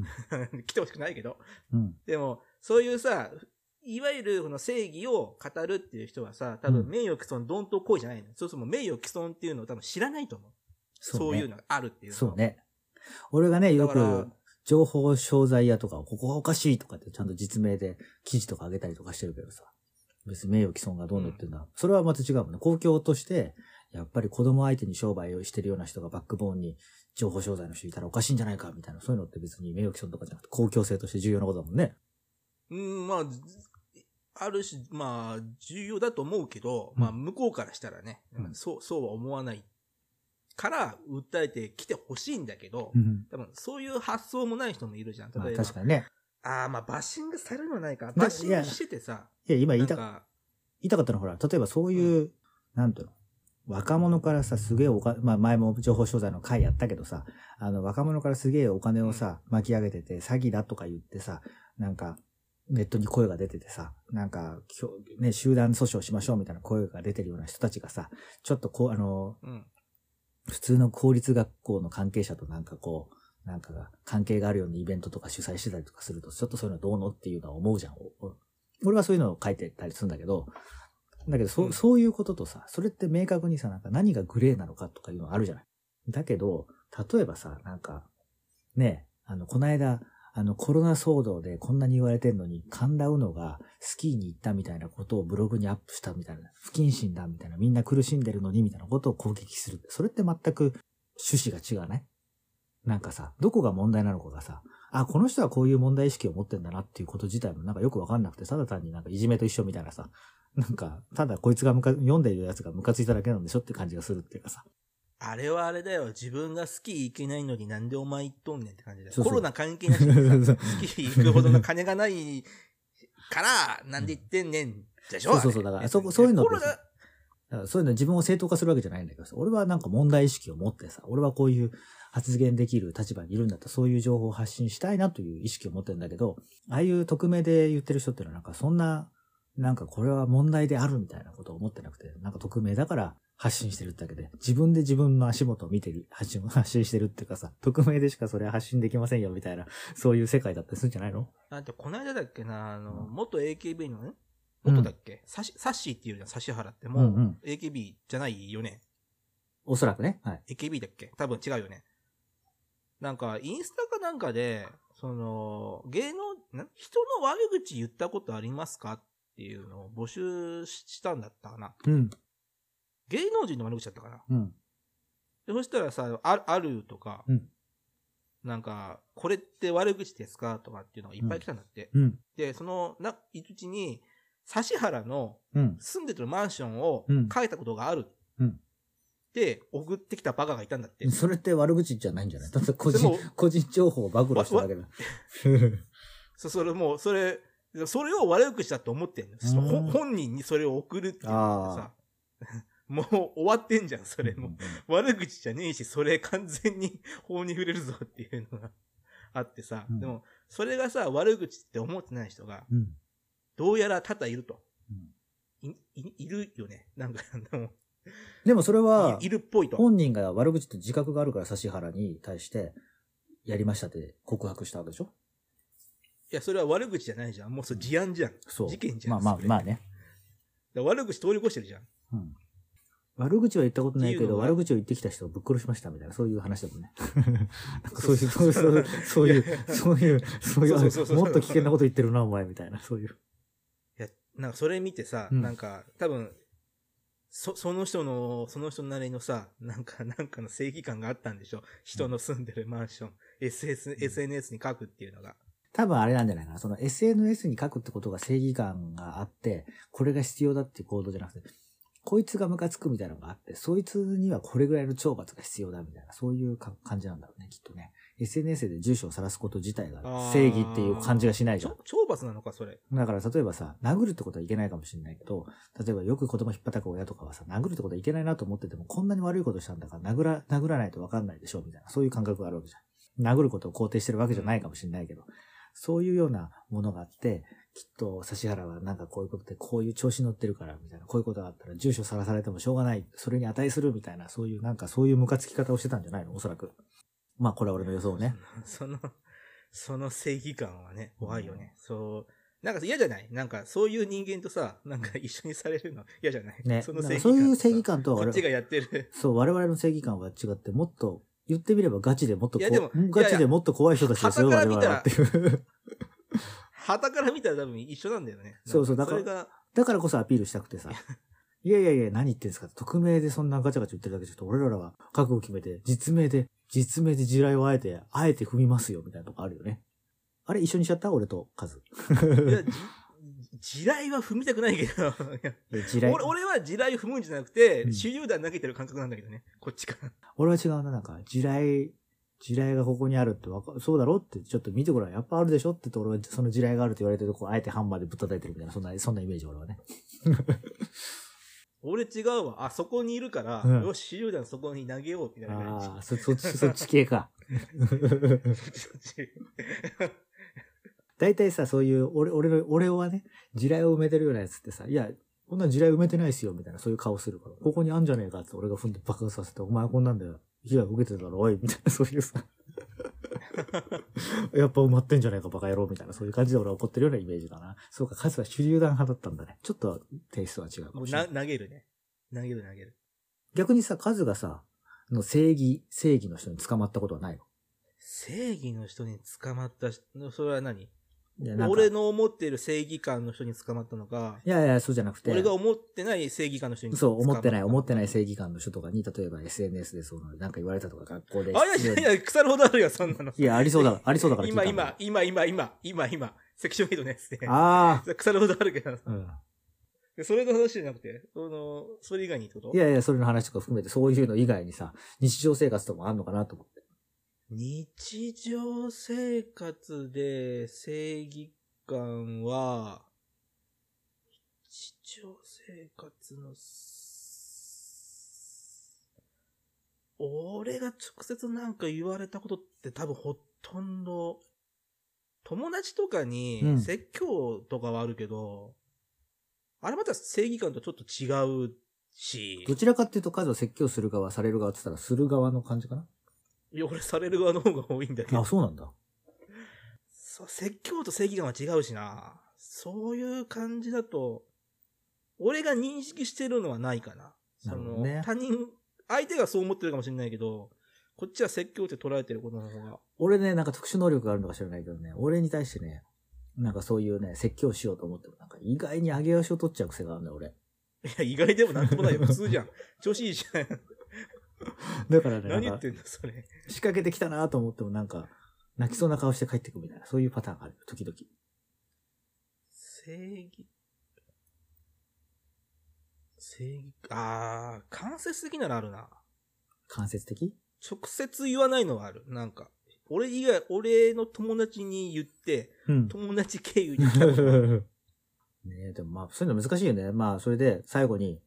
ん。来てほしくないけど。うん。でも、そういうさ、いわゆるこの正義を語るっていう人はさ、多分うん名誉毀損どんとこいじゃないの。そうすると名誉毀損っていうのを多分知らないと思う。そう,、ねいうのがあるっていうのそう。ね。俺がね、よく、情報商材屋とか、ここがおかしいとかってちゃんと実名で記事とか上げたりとかしてるけどさ。別に名誉毀損がどうのっていうのは、それはまた違うもんね。公共として、やっぱり子供相手に商売をしてるような人がバックボーンに情報商材の人いたらおかしいんじゃないかみたいな、そういうのって別に名誉毀損とかじゃなくて公共性として重要なことだもんね。うん、まあ、ずあるし、まあ、重要だと思うけど、うんまあ、向こうからしたらね、うんそう、そうは思わないから、訴えてきてほしいんだけど、うん。多分、そういう発想もない人もいるじゃん。まあ例えば。確かにね。ああ、まあ、バッシングされるのはないか。だバッシングしててさ、いや、今言ないんた、か、言いたかったのはほら、例えばそういう、なんていうの若者からさ、すげえお金、まあ前も情報商材の会やったけどさ、あの若者からすげえお金をさ、巻き上げてて、詐欺だとか言ってさ、なんか、ネットに声が出ててさ、なんか、きょね、集団訴訟しましょうみたいな声が出てるような人たちがさ、ちょっとこう、あの、うん。普通の公立学校の関係者となんかこう、なんかが関係があるようなイベントとか主催してたりとかすると、ちょっとそういうのどうのっていうのは思うじゃん。お俺はそういうのを書いてたりするんだけど、だけどそ、うんそういうこととさ、それって明確にさ、なんか何がグレーなのかとかいうのあるじゃない。だけど、例えばさ、なんか、ね、あの、この間、あの、コロナ騒動でこんなに言われてんのに、神田うのがスキーに行ったみたいなことをブログにアップしたみたいな、不謹慎だみたいな、みんな苦しんでるのにみたいなことを攻撃する。それって全く趣旨が違うね。なんかさ、どこが問題なのかがさ、あ、この人はこういう問題意識を持ってんだなっていうこと自体もなんかよくわかんなくて、ただ単になんかいじめと一緒みたいなさ、なんか、ただこいつがむか読んでいるやつがムカついただけなんでしょって感じがするっていうかさ。あれはあれだよ。自分がスキー行けないのになんでお前行っとんねんって感じだよ。そうそうコロナ関係なしにさ、スキー行くほどの金がないから、なんで行ってんねん。でしょ？そうそうそうだからそこそういうのっそういうの自分を正当化するわけじゃないんだけどさ、俺はなんか問題意識を持ってさ、俺はこういう発言できる立場にいるんだったらそういう情報を発信したいなという意識を持ってるんだけど、ああいう匿名で言ってる人っていうのはなんかそんな、なんかこれは問題であるみたいなことを思ってなくて、なんか匿名だから発信してるってだけで、自分で自分の足元を見てる、発信、発信してるっていうかさ、匿名でしかそれは発信できませんよみたいな、そういう世界だったりするんじゃないの？なんて、この間だっけな、あの、うん元 AKB のね、うん元だっけ、サシサッシーっていうじゃん、指原って。もう、うんうん AKB じゃないよね。おそらくね。はい。AKB だっけ？多分違うよね。なんか、インスタかなんかで、その、芸能、な人の悪口言ったことありますかっていうのを募集したんだったかな。うん。芸能人の悪口だったかな。うん。でそしたらさ、ああるとか、うんなんか、これって悪口ですかとかっていうのがいっぱい来たんだって。うん。で、その、な、うちに、指原のうん。住んでるマンションをうん書いたことがある。うんで、送ってきたバカがいたんだって。それって悪口じゃないんじゃない？だって個人個人情報を暴露しただけだ。そ、それもう、それ、それを悪口だと思ってんの。本人にそれを送るっていうさ、もう終わってんじゃん、それも。悪口じゃねえし、それ完全に法に触れるぞっていうのがあってさ、うんでも、それがさ、悪口って思ってない人が、うん。どうやら多々いると。うんい、いいるよね。なんか、でも、でもそれはいいるっぽいと。本人が悪口って自覚があるから指原に対してやりましたって告白したわけでしょ？いや、それは悪口じゃないじゃん。もうそれ事案じゃん。そう。事件じゃん。まあまあまあね。悪口通り越してるじゃん。うん。悪口は言ったことないけど、悪口を言ってきた人をぶっ殺しましたみたいな、そういう話だもんね。なんかそういう、そういう、そういう、そういう、そういう、もっと危険なこと言ってるな、お前、みたいな、そういう。いや、なんかそれ見てさ、うんなんか、多分、そ、その人の、その人なりのさ、なんか、なんかの正義感があったんでしょ？人の住んでるマンション、SS、SNS に書くっていうのが。多分あれなんじゃないかな。その SNS に書くってことが正義感があって、これが必要だっていう行動じゃなくて、こいつがムカつくみたいなのがあって、そいつにはこれぐらいの懲罰が必要だみたいな、そういうか感じなんだろうね、きっとね。SNS で住所を晒すこと自体が正義っていう感じがしないじゃん。懲罰なのか、それ。だから例えばさ、殴るってことはいけないかもしれないけど、例えばよく子供引っ叩く親とかはさ、殴るってことはいけないなと思ってても、こんなに悪いことしたんだから殴ら、殴らないと分かんないでしょみたいな、そういう感覚があるわけじゃん。殴ることを肯定してるわけじゃないかもしれないけど、そういうようなものがあって、きっと指原はなんかこういうことでこういう調子乗ってるから、みたいな、こういうことがあったら住所さらされてもしょうがない、それに値するみたいな、そういうなんかそういうムカつき方をしてたんじゃないの？おそらく。まあこれは俺の予想ね。その、その正義感はね、怖いよね。そう。なんか嫌じゃない？なんかそういう人間とさ、なんか一緒にされるの嫌じゃない？ね。そのなんかそういう正義感とは俺こっちがやってる。そう、我々の正義感は違って、もっと、言ってみればガチでもっとこいやでもうんガチでもっと怖い人たちですよ、我々はっていう。旗から見たら多分一緒なんだよね。そうそうだからだからこそアピールしたくてさ。いやいやいや、何言ってんすか匿名でそんなガチャガチャ言ってるだけじゃなくて、俺らは覚悟を決めて、実名で、実名で地雷をあえて、あえて踏みますよ、みたいなとこあるよね。あれ一緒にしちゃった？俺とカズ。いや、じ地雷は踏みたくないけど、地雷？俺俺は地雷踏むんじゃなくて、うん手榴弾投げてる感覚なんだけどね、こっちから。俺は違うな、なんか、地雷、地雷がここにあるってわか、そうだろって、ちょっと見てごらん。やっぱあるでしょって言って、俺はその地雷があるって言われてるとこ、あえてハンマーでぶったたいてるみたいな、そんな、そんなイメージ、俺はね。俺違うわ。あ、そこにいるから、うんよし、手榴弾そこに投げよう、みたいな感じ。ああ、そ、そっち、そっち系か。大体さ、そういう、俺、俺の、俺はね、地雷を埋めてるようなやつってさ、いや、こんな地雷埋めてないっすよ、みたいな、そういう顔するから、ここにあんじゃねえかって俺が踏んで爆発させて、お前こんなんだよ。被害受けてただろ、おい、みたいな、そういうさ。やっぱ埋まってんじゃねえか、バカ野郎、みたいな、そういう感じで俺は怒ってるようなイメージだな。そうか、カズは手榴弾派だったんだね。ちょっとテイストは違うかもしれな。ない投げるね。投げる投げる。逆にさ、カズがさ、の正義、正義の人に捕まったことはないの？正義の人に捕まったし、それは何？俺の思っている正義感の人に捕まったのか、いやいや、そうじゃなくて。俺が思ってない正義感の人に捕そう、まったのか思ってない、思ってない正義感の人とかに、例えば SNS でそう、なんか言われたとか、学校で。あ、いやいやいや、腐るほどあるよ、そんなの。いや、ありそうだ、ありそうだから今、今、今、今、今、今、今、セクション8のやつで。あ腐るほどあるけど、あ、うん。でそれの話じゃなくて、その、それ以外にってこと？いやいや、それの話とか含めて、そういうの以外にさ、日常生活とかもあんのかなと思って。日常生活で正義感は、日常生活のす、俺が直接なんか言われたことって多分ほとんど、友達とかうん。に説教とかはあるけど、あれまた正義感とちょっと違うし、どちらかっていうと、数を説教する側、される側って言ったら、する側の感じかな？いや、俺される側の方が多いんだけどあ、。そうなんだ。そう、説教と正義感は違うしな。そういう感じだと、俺が認識してるのはないかな。その、ね他人、相手がそう思ってるかもしれないけど、こっちは説教って捉えてることの方が。俺ね、なんか特殊能力があるのか知らないけどね、俺に対してね、なんかそういうね、説教しようと思っても、なんか意外に上げ足を取っちゃう癖があるんだよ、俺。いや、意外でもなんともないよ。普通じゃん。調子いいじゃん。だからね、何言ってんだ、それ。仕掛けてきたなと思っても、なんか、泣きそうな顔して帰ってくみたいな、そういうパターンがあるよ、時々。正義。正義、あー、間接的ならあるな。間接的？直接言わないのはある。なんか、俺以外、俺の友達に言って、うん。友達経由に来た ねえ、でもまあ、そういうの難しいよね。まあ、それで、最後に、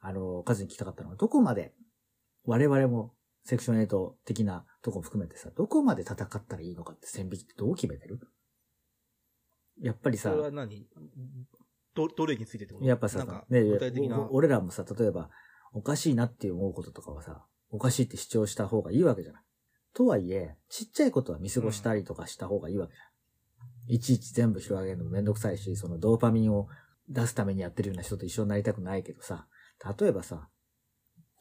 あの、カズに聞きたかったのは、どこまで、我々も、セクション8的なとこも含めてさ、どこまで戦ったらいいのかって線引きってどう決めてる？やっぱりさそれ、は何？ど、どれについてってこと？やっぱさね具体的な。お俺らもさ、例えば、おかしいなって思うこととかはさ、おかしいって主張した方がいいわけじゃない。とはいえ、ちっちゃいことは見過ごしたりとかした方がいいわけじゃん。いちいち全部広げるのもめんどくさいし、そのドーパミンを出すためにやってるような人と一緒になりたくないけどさ、例えばさ、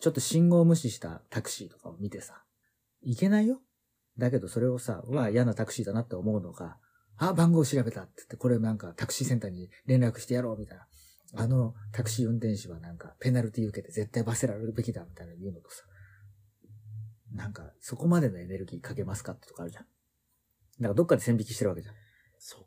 ちょっと信号無視したタクシーとかを見てさ、いけないよだけどそれをさ、うわ、嫌なタクシーだなって思うのが、あ、番号調べたって言って、これなんかタクシーセンターに連絡してやろうみたいな。あのタクシー運転手はなんかペナルティ受けて絶対罰せられるべきだみたいな言うのとさ、なんかそこまでのエネルギーかけますかってとこあるじゃん。なんかどっかで線引きしてるわけじゃん。そっ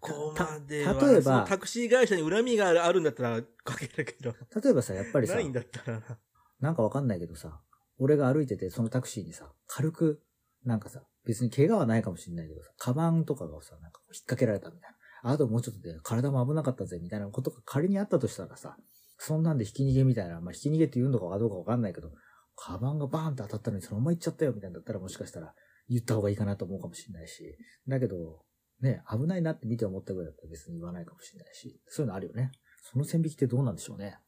こまでは。た例えばタクシー会社に恨みがあるあるんだったらかけるけど。例えばさ、やっぱりさな、いんだったらな。なんかわかんないけどさ、俺が歩いてて、そのタクシーにさ、軽く、なんかさ、別に怪我はないかもしれないけどさ、カバンとかがさ、なんか引っ掛けられたみたいな。あともうちょっとで体も危なかったぜ、みたいなことが仮にあったとしたらさ、そんなんで引き逃げみたいな、まあ、引き逃げって言うのかどうかわかんないけど、カバンがバーンって当たったのにそのまま行っちゃったよ、みたいなだったらもしかしたら言った方がいいかなと思うかもしれないし、だけど、ね、危ないなって見て思ったぐらいだったら別に言わないかもしれないし、そういうのあるよね。その線引きってどうなんでしょうね。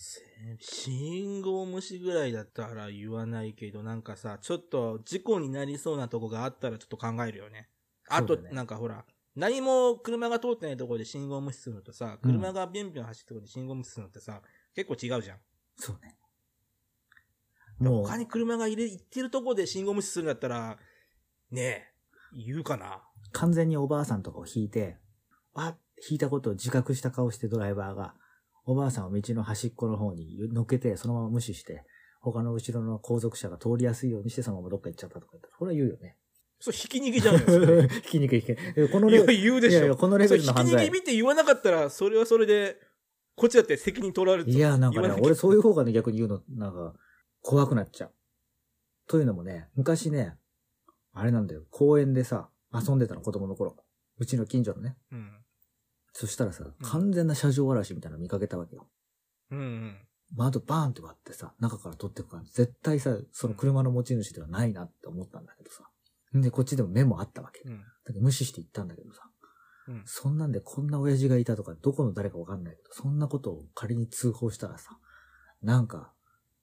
せ信号無視ぐらいだったら言わないけど、なんかさ、ちょっと事故になりそうなとこがあったらちょっと考えるよね。あと、ねなんかほら、何も車が通ってないところで信号無視するのとさ、うん車がビュンビュン走ってるところで信号無視するのってさ、結構違うじゃん。そうね。もう、他に車が入れ行ってるところで信号無視するんだったら、ねえ、言うかな。完全におばあさんとかを引いて、あ、引いたことを自覚した顔してドライバーが、おばあさんを道の端っこの方に乗っけて、そのまま無視して、他の後ろの後続車が通りやすいようにして、そのままどっか行っちゃったとか言ったら、これは言うよね。それひき逃げじゃんよ。それ 引きにくい引きにくい。このいや、レ言うでしょ。いやいやこのレベルの犯罪ひき逃げ見て言わなかったら、それはそれで、こっちだって責任取られるいや、なんかね俺そういう方がね、逆に言うの、なんか、怖くなっちゃう。というのもね、昔ね、あれなんだよ、公園でさ、遊んでたの、子供の頃。うちの近所のね。うん。そしたらさ、完全な車上荒らしみたいなの見かけたわけよ。うんうん。窓バーンって割ってさ、中から取ってくから、絶対さ、その車の持ち主ではないなって思ったんだけどさ。で、こっちでもメモあったわけ。うん。だけど無視して行ったんだけどさ。うん。そんなんでこんな親父がいたとか、どこの誰かわかんないけど、そんなことを仮に通報したらさ、なんか、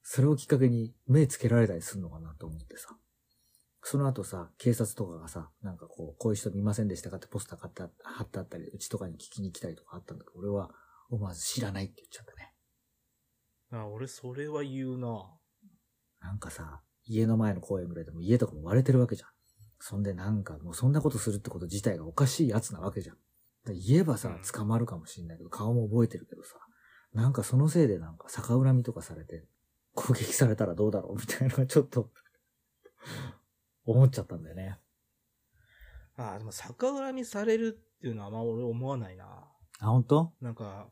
それをきっかけに目つけられたりするのかなと思ってさ。その後さ、警察とかがさ、なんかこう、こういう人見ませんでしたかってポスター買ってあ貼ってあったり、うちとかに聞きに来たりとかあったんだけど、俺は思わず知らないって言っちゃったね。あ、俺それは言うな。なんかさ、家の前の公園ぐらいでも家とかも割れてるわけじゃん。そんでなんかもうそんなことするってこと自体がおかしいやつなわけじゃん。だ言えばさうん、捕まるかもしんないけど、顔も覚えてるけどさ、なんかそのせいでなんか逆恨みとかされて、攻撃されたらどうだろうみたいなのがちょっと、思っちゃったんだよね。あ、でも逆恨みされるっていうのはあんま俺思わないな。あ、本当？なんか、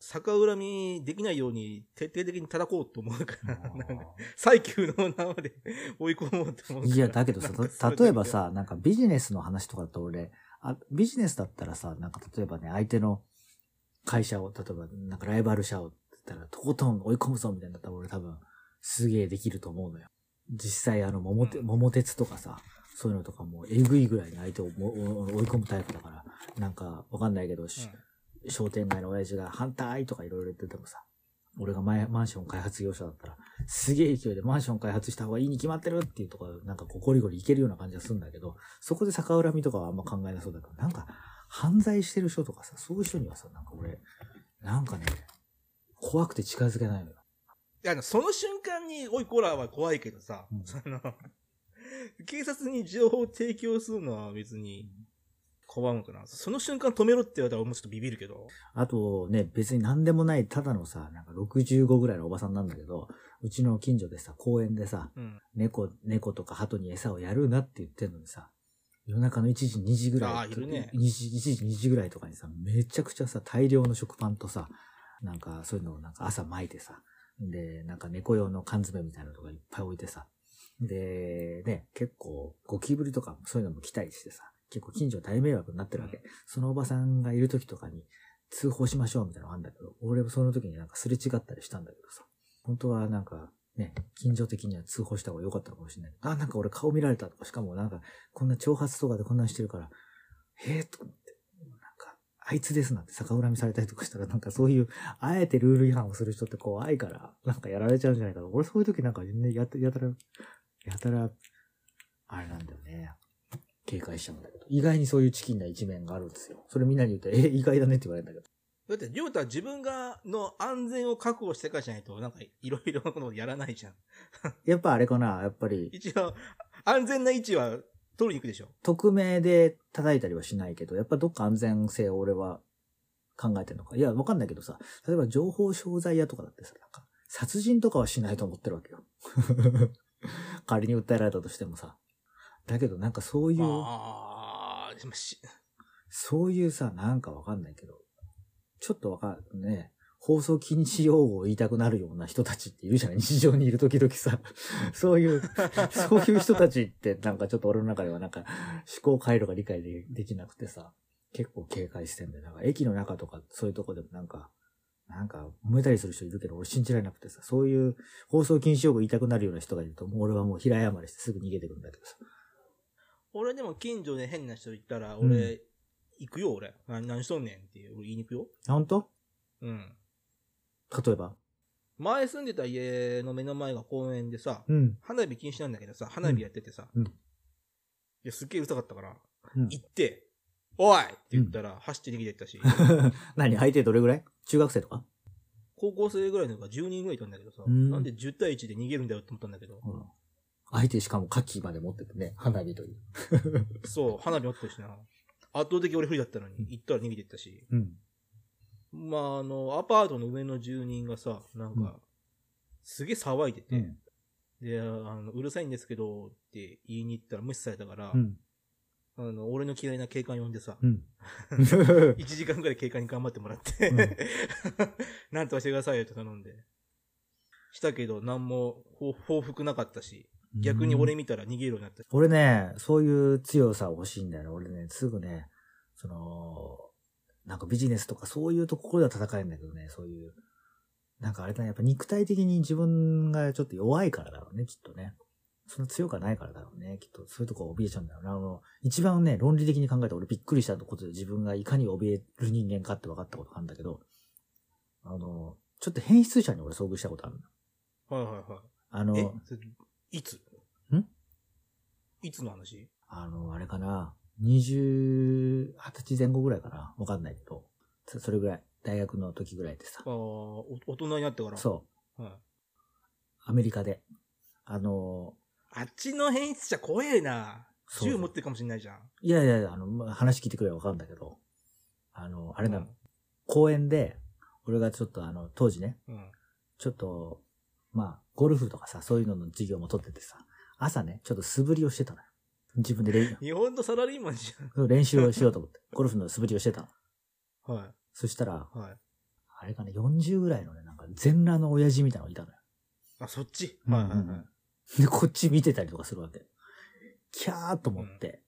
逆恨みできないように徹底的に叩こうと思うから、なんか最急の縄で 追い込もうと思うから。いや、だけどさ例えばさ、なんかビジネスの話とかだと俺、あビジネスだったらさ、なんか例えばね、相手の会社を、例えばなんかライバル社をったら、とことん追い込むぞみたいになったら俺多分、すげえできると思うのよ。実際あの、桃て、うん桃鉄とかさ、そういうのとかもえぐいぐらいに相手をも追い込むタイプだから、なんかわかんないけど、し商店街の親父が反対とかいろいろ言っててもさ、俺が前マンション開発業者だったら、すげえ勢いでマンション開発した方がいいに決まってるっていうところ、なんかこうゴリゴリいけるような感じがするんだけど、そこで逆恨みとかはあんま考えなそうだけど、なんか犯罪してる人とかさ、そういう人にはさ、なんか俺、なんかね、怖くて近づけないのよ。いや、その瞬間に、おいこらは怖いけどさ、うんその、警察に情報を提供するのは別に、拒むかな。その瞬間止めろって言われたらもうちょっとビビるけど。あとね、別に何でもない、ただのさ、なんか65ぐらいのおばさんなんだけど、うちの近所でさ、公園でさ、うん。猫、猫とか鳩に餌をやるなって言ってんのにさ、夜中の1時、2時ぐらい。あーいるね1時、1時、2時ぐらいとかにさ、めちゃくちゃさ、大量の食パンとさ、なんかそういうのをなんか朝巻いてさ、で、なんか猫用の缶詰みたいなのとかいっぱい置いてさ、で、ね、結構ゴキブリとかもそういうのも来たりしてさ、結構近所大迷惑になってるわけ。うんそのおばさんがいる時とかに通報しましょうみたいなのがあるんだけど、俺もその時になんかすれ違ったりしたんだけどさ、本当はなんかね、近所的には通報した方が良かったのかもしれない。あ、なんか俺顔見られたとか、しかもなんかこんな挑発とかでこんなんしてるから、へえとか思っあいつですなんて逆恨みされたりとかしたら、なんかそういう、あえてルール違反をする人って怖いから、なんかやられちゃうんじゃないかな。俺そういう時なんかね、やたやたら、やたら、あれなんだよね。警戒しちゃうんだけど。意外にそういうチキンな一面があるんですよ。それみんなに言って、え、意外だねって言われるんだけど。だって、りょうたは自分が、の安全を確保してからじゃないと、なんか、いろいろなことやらないじゃん。やっぱあれかな、やっぱり、一応、安全な位置は取りに行くでしょ？匿名で叩いたりはしないけど、やっぱどっか安全性を俺は考えてるのか。いや、わかんないけどさ、例えば情報商材屋とかだってさ、なんか、殺人とかはしないと思ってるわけよ。仮に訴えられたとしてもさ。だけどなんかそういう、ああ、でもし、そういうさ、なんかわかんないけど、ちょっとわかんね、放送禁止用語を言いたくなるような人たちっているじゃない日常にいる時々さ。そういう、そういう人たちってなんかちょっと俺の中ではなんか思考回路が理解でできなくてさ、結構警戒してんだよ。なんか駅の中とかそういうとこでもなんか、なんか揉めたりする人いるけど俺信じられなくてさ、そういう放送禁止用語言いたくなるような人がいると、もう俺はもう平謝りしてすぐ逃げてくるんだけどさ。俺でも近所で変な人いたら、うん俺、行くよ、俺。何何しとんねんっていう、俺言いに行くよ。あ本当うん。例えば？前住んでた家の目の前が公園でさ、うん。花火禁止なんだけどさ、花火やっててさ、うん。いや、すっげえうるさかったから、うん。行って、おいって言ったら、走って逃げてったし、何相手どれぐらい？中学生とか？高校生ぐらいの子が10人ぐらいいたんだけどさ、うん。なんで10対1で逃げるんだよって思ったんだけど、うん。相手しかも火器まで持っててね、花火という。そう、花火持ってるしな。圧倒的俺不利だったのに、行ったら逃げてったし、うん。まあ、あの、アパートの上の住人がさ、なんか、うんすげえ騒いでて、うん。で、あの、うるさいんですけど、って言いに行ったら無視されたから、うん。あの、俺の嫌いな警官呼んでさ、うん。1時間ぐらい警官に頑張ってもらって、うん なんとかしてくださいよって頼んで。したけど、何も報報復なかったし、逆に俺見たら逃げるようになった。俺ね、そういう強さ欲しいんだよね。俺ね、すぐね、その、なんかビジネスとかそういうところでは戦えるんだけどね、そういう。なんかあれだね、やっぱ肉体的に自分がちょっと弱いからだろうね、きっとね。そんな強くはないからだろうね、きっと。そういうとこ怯えちゃうんだろうな。あの、一番ね、論理的に考えて俺びっくりしたことで自分がいかに怯える人間かって分かったことがあるんだけど、あの、ちょっと変質者に俺遭遇したことあるの。はいはいはい。あの、いつ？ん？いつの話？あの、あれかな、20、20歳前後ぐらいかなわかんないけど、そそれぐらい、大学の時ぐらいでさあ。あ、お大人になってから。そう、はい。アメリカで。あの、あっちの変質者怖えな。銃持ってるかもしんないじゃん。いやいや、あの、まあ話聞いてくればわかるんだけど、あの、あれなの、うん公園で、俺がちょっとあの、当時ね、うん。ちょっと、まあ、ゴルフとかさ、そういうのの授業も取っててさ、朝ね、ちょっと素振りをしてたのよ。自分で練日本のサラリーマンじ練習をしようと思って、ゴルフの素振りをしてた。はい。そしたら、はい。あれかな、40ぐらいのね、なんか全裸の親父みたいなのがいたのよ。あ、そっち？うんはいはいはい。で、こっち見てたりとかするわけ。キャーと思って。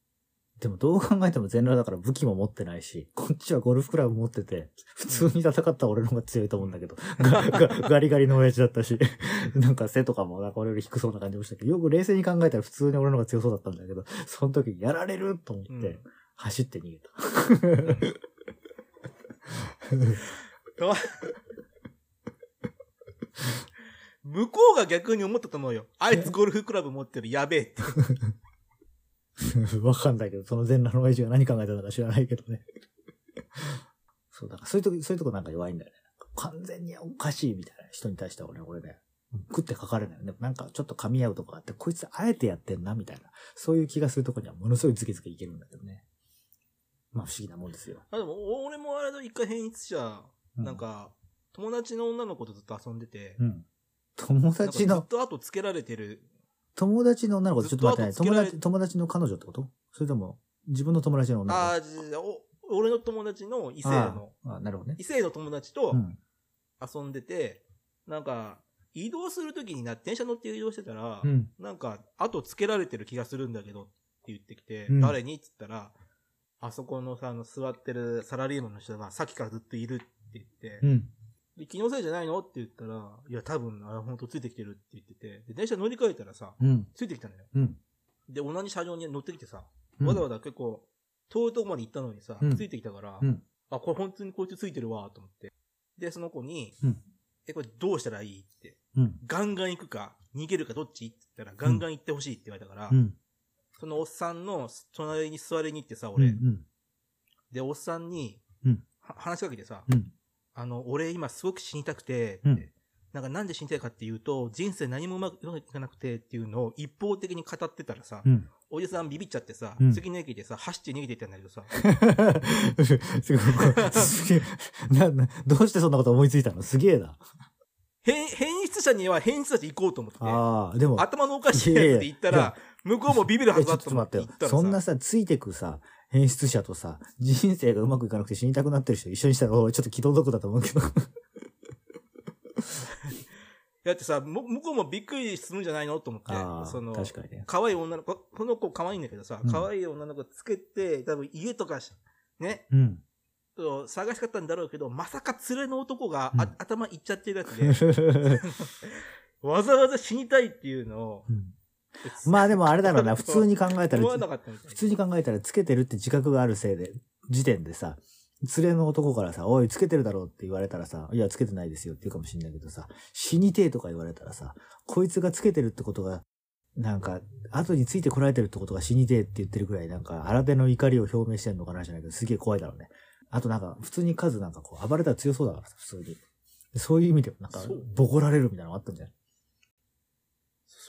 でもどう考えても全裸だから武器も持ってないし、こっちはゴルフクラブ持ってて、普通に戦った俺の方が強いと思うんだけど、ガリガリの親父だったし、なんか背とかもなんか俺より低そうな感じもしたけど、よく冷静に考えたら普通に俺の方が強そうだったんだけど、その時やられると思って、うん走って逃げた。あ 向こうが逆に思ったと思うよ。あいつゴルフクラブ持ってる、やべえって。わかんないけど、その全裸の親父が何考えたのか知らないけどね。そうだから、そういうとこ、そういうとこなんか弱いんだよね。完全におかしいみたいな人に対しては俺、俺ね、食ってかかれないよね。なんかちょっと噛み合うとこがあって、こいつあえてやってんな、みたいな。そういう気がするとこにはものすごいズケズケいけるんだけどね。まあ不思議なもんですよ。あでも、俺もあれだ、一回変質者、うなん、か、友達の女の子とずっと遊んでて、うん。友達のずっ、と後つけられてる。友達の女の子ちょっと待ってね。ずっと後つけられ友達、友達の彼女ってこと？それとも、自分の友達の女の子？ああ、俺の友達の異性の、ああ、なるほどね。異性の友達とうん。遊んでて、なんか、移動するときにな、電車乗って移動してたら、うん。なんか、後つけられてる気がするんだけどって言ってきて、うん誰に？って言ったら、あそこのさ、あの、座ってるサラリーマンの人がさっきからずっといるって言って、うん。で気のせいじゃないの？って言ったら、いや、多分、あれ本当ついてきてるって言ってて、で、電車乗り換えたらさ、うん。ついてきたのよ。うん。で、同じ車両に乗ってきてさ、うんわざわざ結構、遠いとこまで行ったのにさ、うんついてきたから、うん。あ、これ本当にこいつついてるわ、と思って。で、その子に、うんえ、これどうしたらいい？って。うん。ガンガン行くか、逃げるかどっち？って言ったら、ガンガン行ってほしいって言われたから、うん。そのおっさんの隣に座りに行ってさ、うん。俺。うん。で、おっさんに、話しかけてさ、うん。あの、俺今すごく死にたくて、うんなんかなんで死にたいかっていうと、人生何もうまくいかなくてっていうのを一方的に語ってたらさ、うん。おじさんビビっちゃってさ、うん次の駅でさ、走って逃げていったんだけどさ、すげえ。な、な、どうしてそんなこと思いついたの？すげえな。変、変質者には変質者で行こうと思って、ああ、でも。頭のおかしいやつで言ったら、向こうもビビるはずだとと思ってそんなさ、ついてくさ、変質者とさ、人生がうまくいかなくて死にたくなってる人一緒にしたら、俺ちょっと気の毒だと思うけど。だってさ、も向こうもびっくりするんじゃないのと思って。その、確かにね。可愛い女の子、この子可愛いんだけどさうん、可愛い女の子つけて、多分家とかし、ね、うん。探しかったんだろうけど、まさか連れの男が、うんあ頭いっちゃってるやつで、わざわざ死にたいっていうのを、うんまあでもあれだろうな、普通に考えたら普通に考えたらつけてるって自覚があるせいで、時点でさ、連れの男からさ、おい、つけてるだろうって言われたらさ、いや、つけてないですよって言うかもしんないけどさ、死にてえとか言われたらさ、こいつがつけてるってことが、なんか、後についてこられてるってことが死にてえって言ってるくらい、なんか、新手の怒りを表明してんのかなじゃないけど、すげえ怖いだろうね。あとなんか、普通に数なんかこう、暴れたら強そうだからさ、普通に。そういう意味でもなんかボコられるみたいなのあったんじゃない？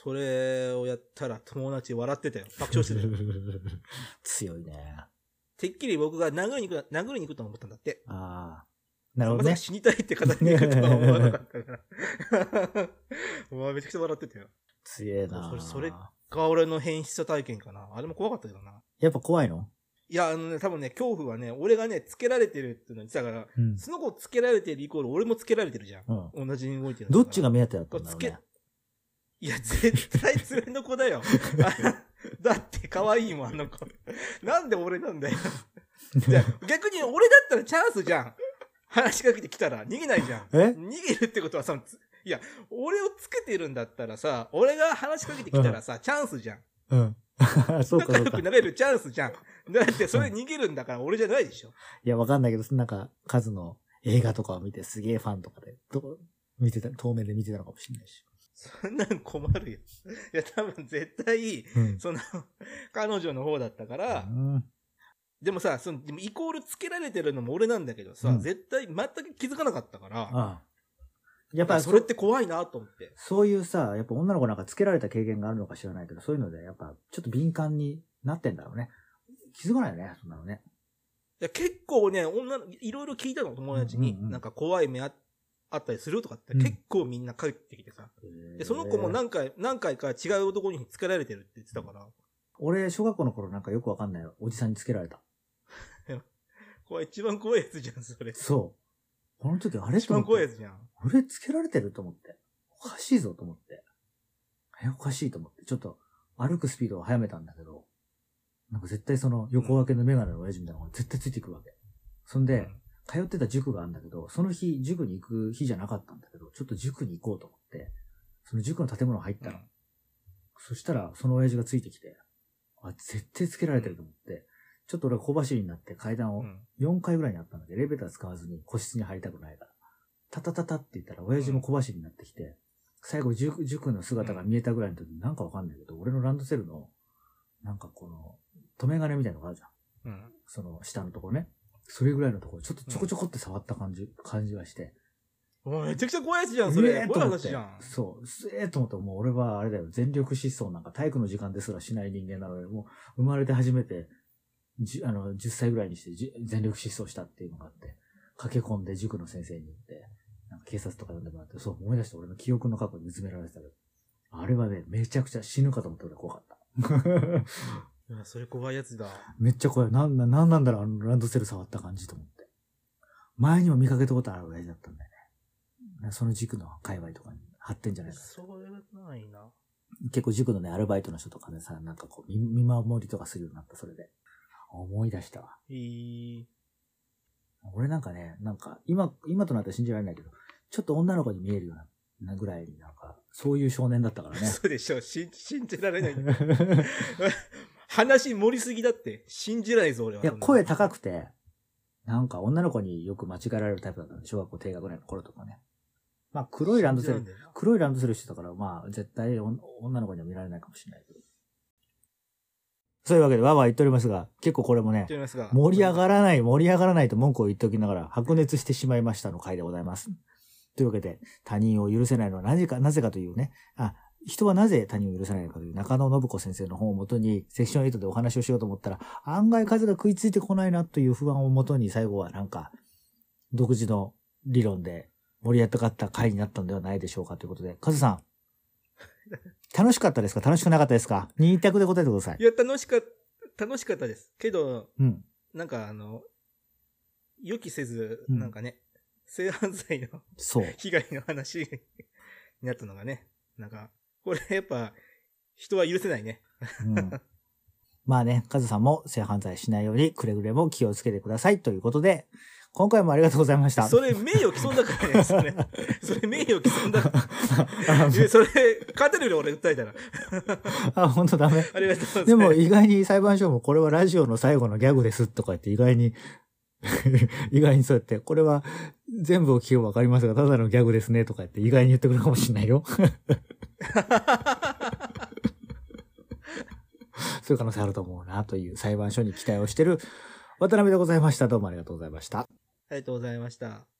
それをやったら友達笑ってたよ。爆笑してたよ。強いね。てっきり僕が殴りに行く、殴りに行くと思ったんだって。ああ。なるほどねま。死にたいって形で行くとは思わなかったから。うわ、めちゃくちゃ笑ってたよ。強えなそれそれが俺の変質者体験かな。あれも怖かったけどな。やっぱ怖いの？いや、あのね、多分ね、恐怖はね、俺がね、つけられてるっていうの言ってたから、うん。その子つけられてるイコール俺もつけられてるじゃん。うん。同じに動いてる。どっちが目当てだったんだろつけうね。、いや、絶対連れの子だよ。あ だって可愛いもん、あの子。なんで俺なんだよ。逆に俺だったらチャンスじゃん。話しかけてきたら逃げないじゃん。え？逃げるってことはさ、ついや、俺をつけてるんだったらさ、俺が話しかけてきたらさ、チャンスじゃん。うん。そうか仲良そうか。いくなれるチャンスじゃん。だってそれ逃げるんだから俺じゃないでしょ。や、わかんないけど、なんか、数の映画とかを見てすげえファンとかで、ど見てた、遠目で見てたのかもしれないし。そんなん困るよ。いや、多分絶対、うん。その、彼女の方だったから、うんでもさ、その、でもイコールつけられてるのも俺なんだけどさ、うん絶対全く気づかなかったから、ああ。やっぱそれって怖いなと思って。そういうさ、やっぱ女の子なんかつけられた経験があるのか知らないけど、そういうので、やっぱちょっと敏感になってんだろうね。気づかないよね、そんなのね。いや結構ね、女の、いろいろ聞いたの、友達に。うんうんうんなんか怖い目ああったりするとかって、うん結構みんな帰ってきてさ。で、その子も何回、何回か違う男につけられてるって言ってたから、俺、小学校の頃なんかよくわかんないおじさんにつけられた。これ一番怖いやつじゃん、それ。そう。この時あれ一番怖いややつじゃん。俺つけられてると思って。おかしいぞと思って。え、おかしいと思って。ちょっと歩くスピードを速めたんだけど、なんか絶対その横分けのメガネの親父みたいなのが絶対ついてくるわけ。そんで、通ってた塾があるんだけど、その日、塾に行く日じゃなかったんだけど、ちょっと塾に行こうと思って、その塾の建物入ったの。そしたら、その親父がついてきて、あ、絶対つけられてると思って、ちょっと俺は小走りになって階段をうん。4回ぐらいにあったので、エレベーター使わずに個室に入りたくないから。タタタタって言ったら、親父も小走りになってきて、最後塾、塾の姿が見えたぐらいの時になんかわかんないけど、俺のランドセルの、なんかこの、留め金みたいなのがあるじゃん。うん。その下のところね。それぐらいのところ、ちょっとちょこちょこって触った感じ、感じがして。めちゃくちゃ怖いやつじゃん、それ。ええとじゃん。。そう。すええと思って、もう俺はあれだよ。全力疾走なんか体育の時間ですらしない人間なので、もう生まれて初めて、じあの、10歳ぐらいにしてじ全力疾走したっていうのがあって、駆け込んで塾の先生に言って、なんか警察とか呼んでもらって、そう思い出して俺の記憶の過去に見つめられてたけど、あれはね、めちゃくちゃ死ぬかと思って俺怖かった。それ怖いやつだ。めっちゃ怖い。なんな、なんなんだろう、あのランドセル触った感じと思って。前にも見かけたことある親父だったんだよね。その塾の界隈とかに貼ってんじゃないかな。それはないな。結構塾のね、アルバイトの人とかでさ、なんかこう、見見守りとかするようになった、それで。思い出したわ。いい。俺なんかね、なんか、今、今となっては信じられないけど、ちょっと女の子に見えるような、なぐらいになんか、そういう少年だったからね。そうでしょ。信信じられない。話盛りすぎだって。信じないぞ、俺は。いや、声高くて、なんか女の子によく間違えられるタイプだったの小学校低学年の頃とかね。まあ、黒いランドセル、黒いランドセルしてたから、まあ、絶対お女の子には見られないかもしれないけど。そういうわけで、わーわー言っておりますが、結構これもね盛り上がらない、盛り上がらないと文句を言っておきながら、白熱してしまいましたの回でございます。というわけで、他人を許せないのはなぜか、なぜかというね、あ、人はなぜ他人を許せないのかという中野信子先生の本をもとに、セクション8でお話をしようと思ったら、案外数が食いついてこないなという不安をもとに、最後はなんか、独自の理論で盛り上がった回になったんではないでしょうかということで、カズさん、楽しかったですか？楽しくなかったですか？二択で答えてくださいい。や、楽しかった、楽しかったです。けど、うん。なんかあの、予期せず、うんなんかね、性犯罪のそう。被害の話になったのがね、なんか、これやっぱ、人は許せないね。うん。まあね、カズさんも性犯罪しないようにくれぐれも気をつけてくださいということで、今回もありがとうございました。それ名誉毀損だからね、それ。それ名誉毀損だから。それ、勝てるよ、俺訴えたら。あ、本当ダメ。ありがとうございます。でも意外に裁判所もこれはラジオの最後のギャグですとか言って意外に、意外にそうやって、これは全部を聞けばわかりますが、ただのギャグですねとか言って意外に言ってくるかもしれないよ。そういう可能性あると思うなという裁判所に期待をしてる渡辺でございました。どうもありがとうございました。ありがとうございました。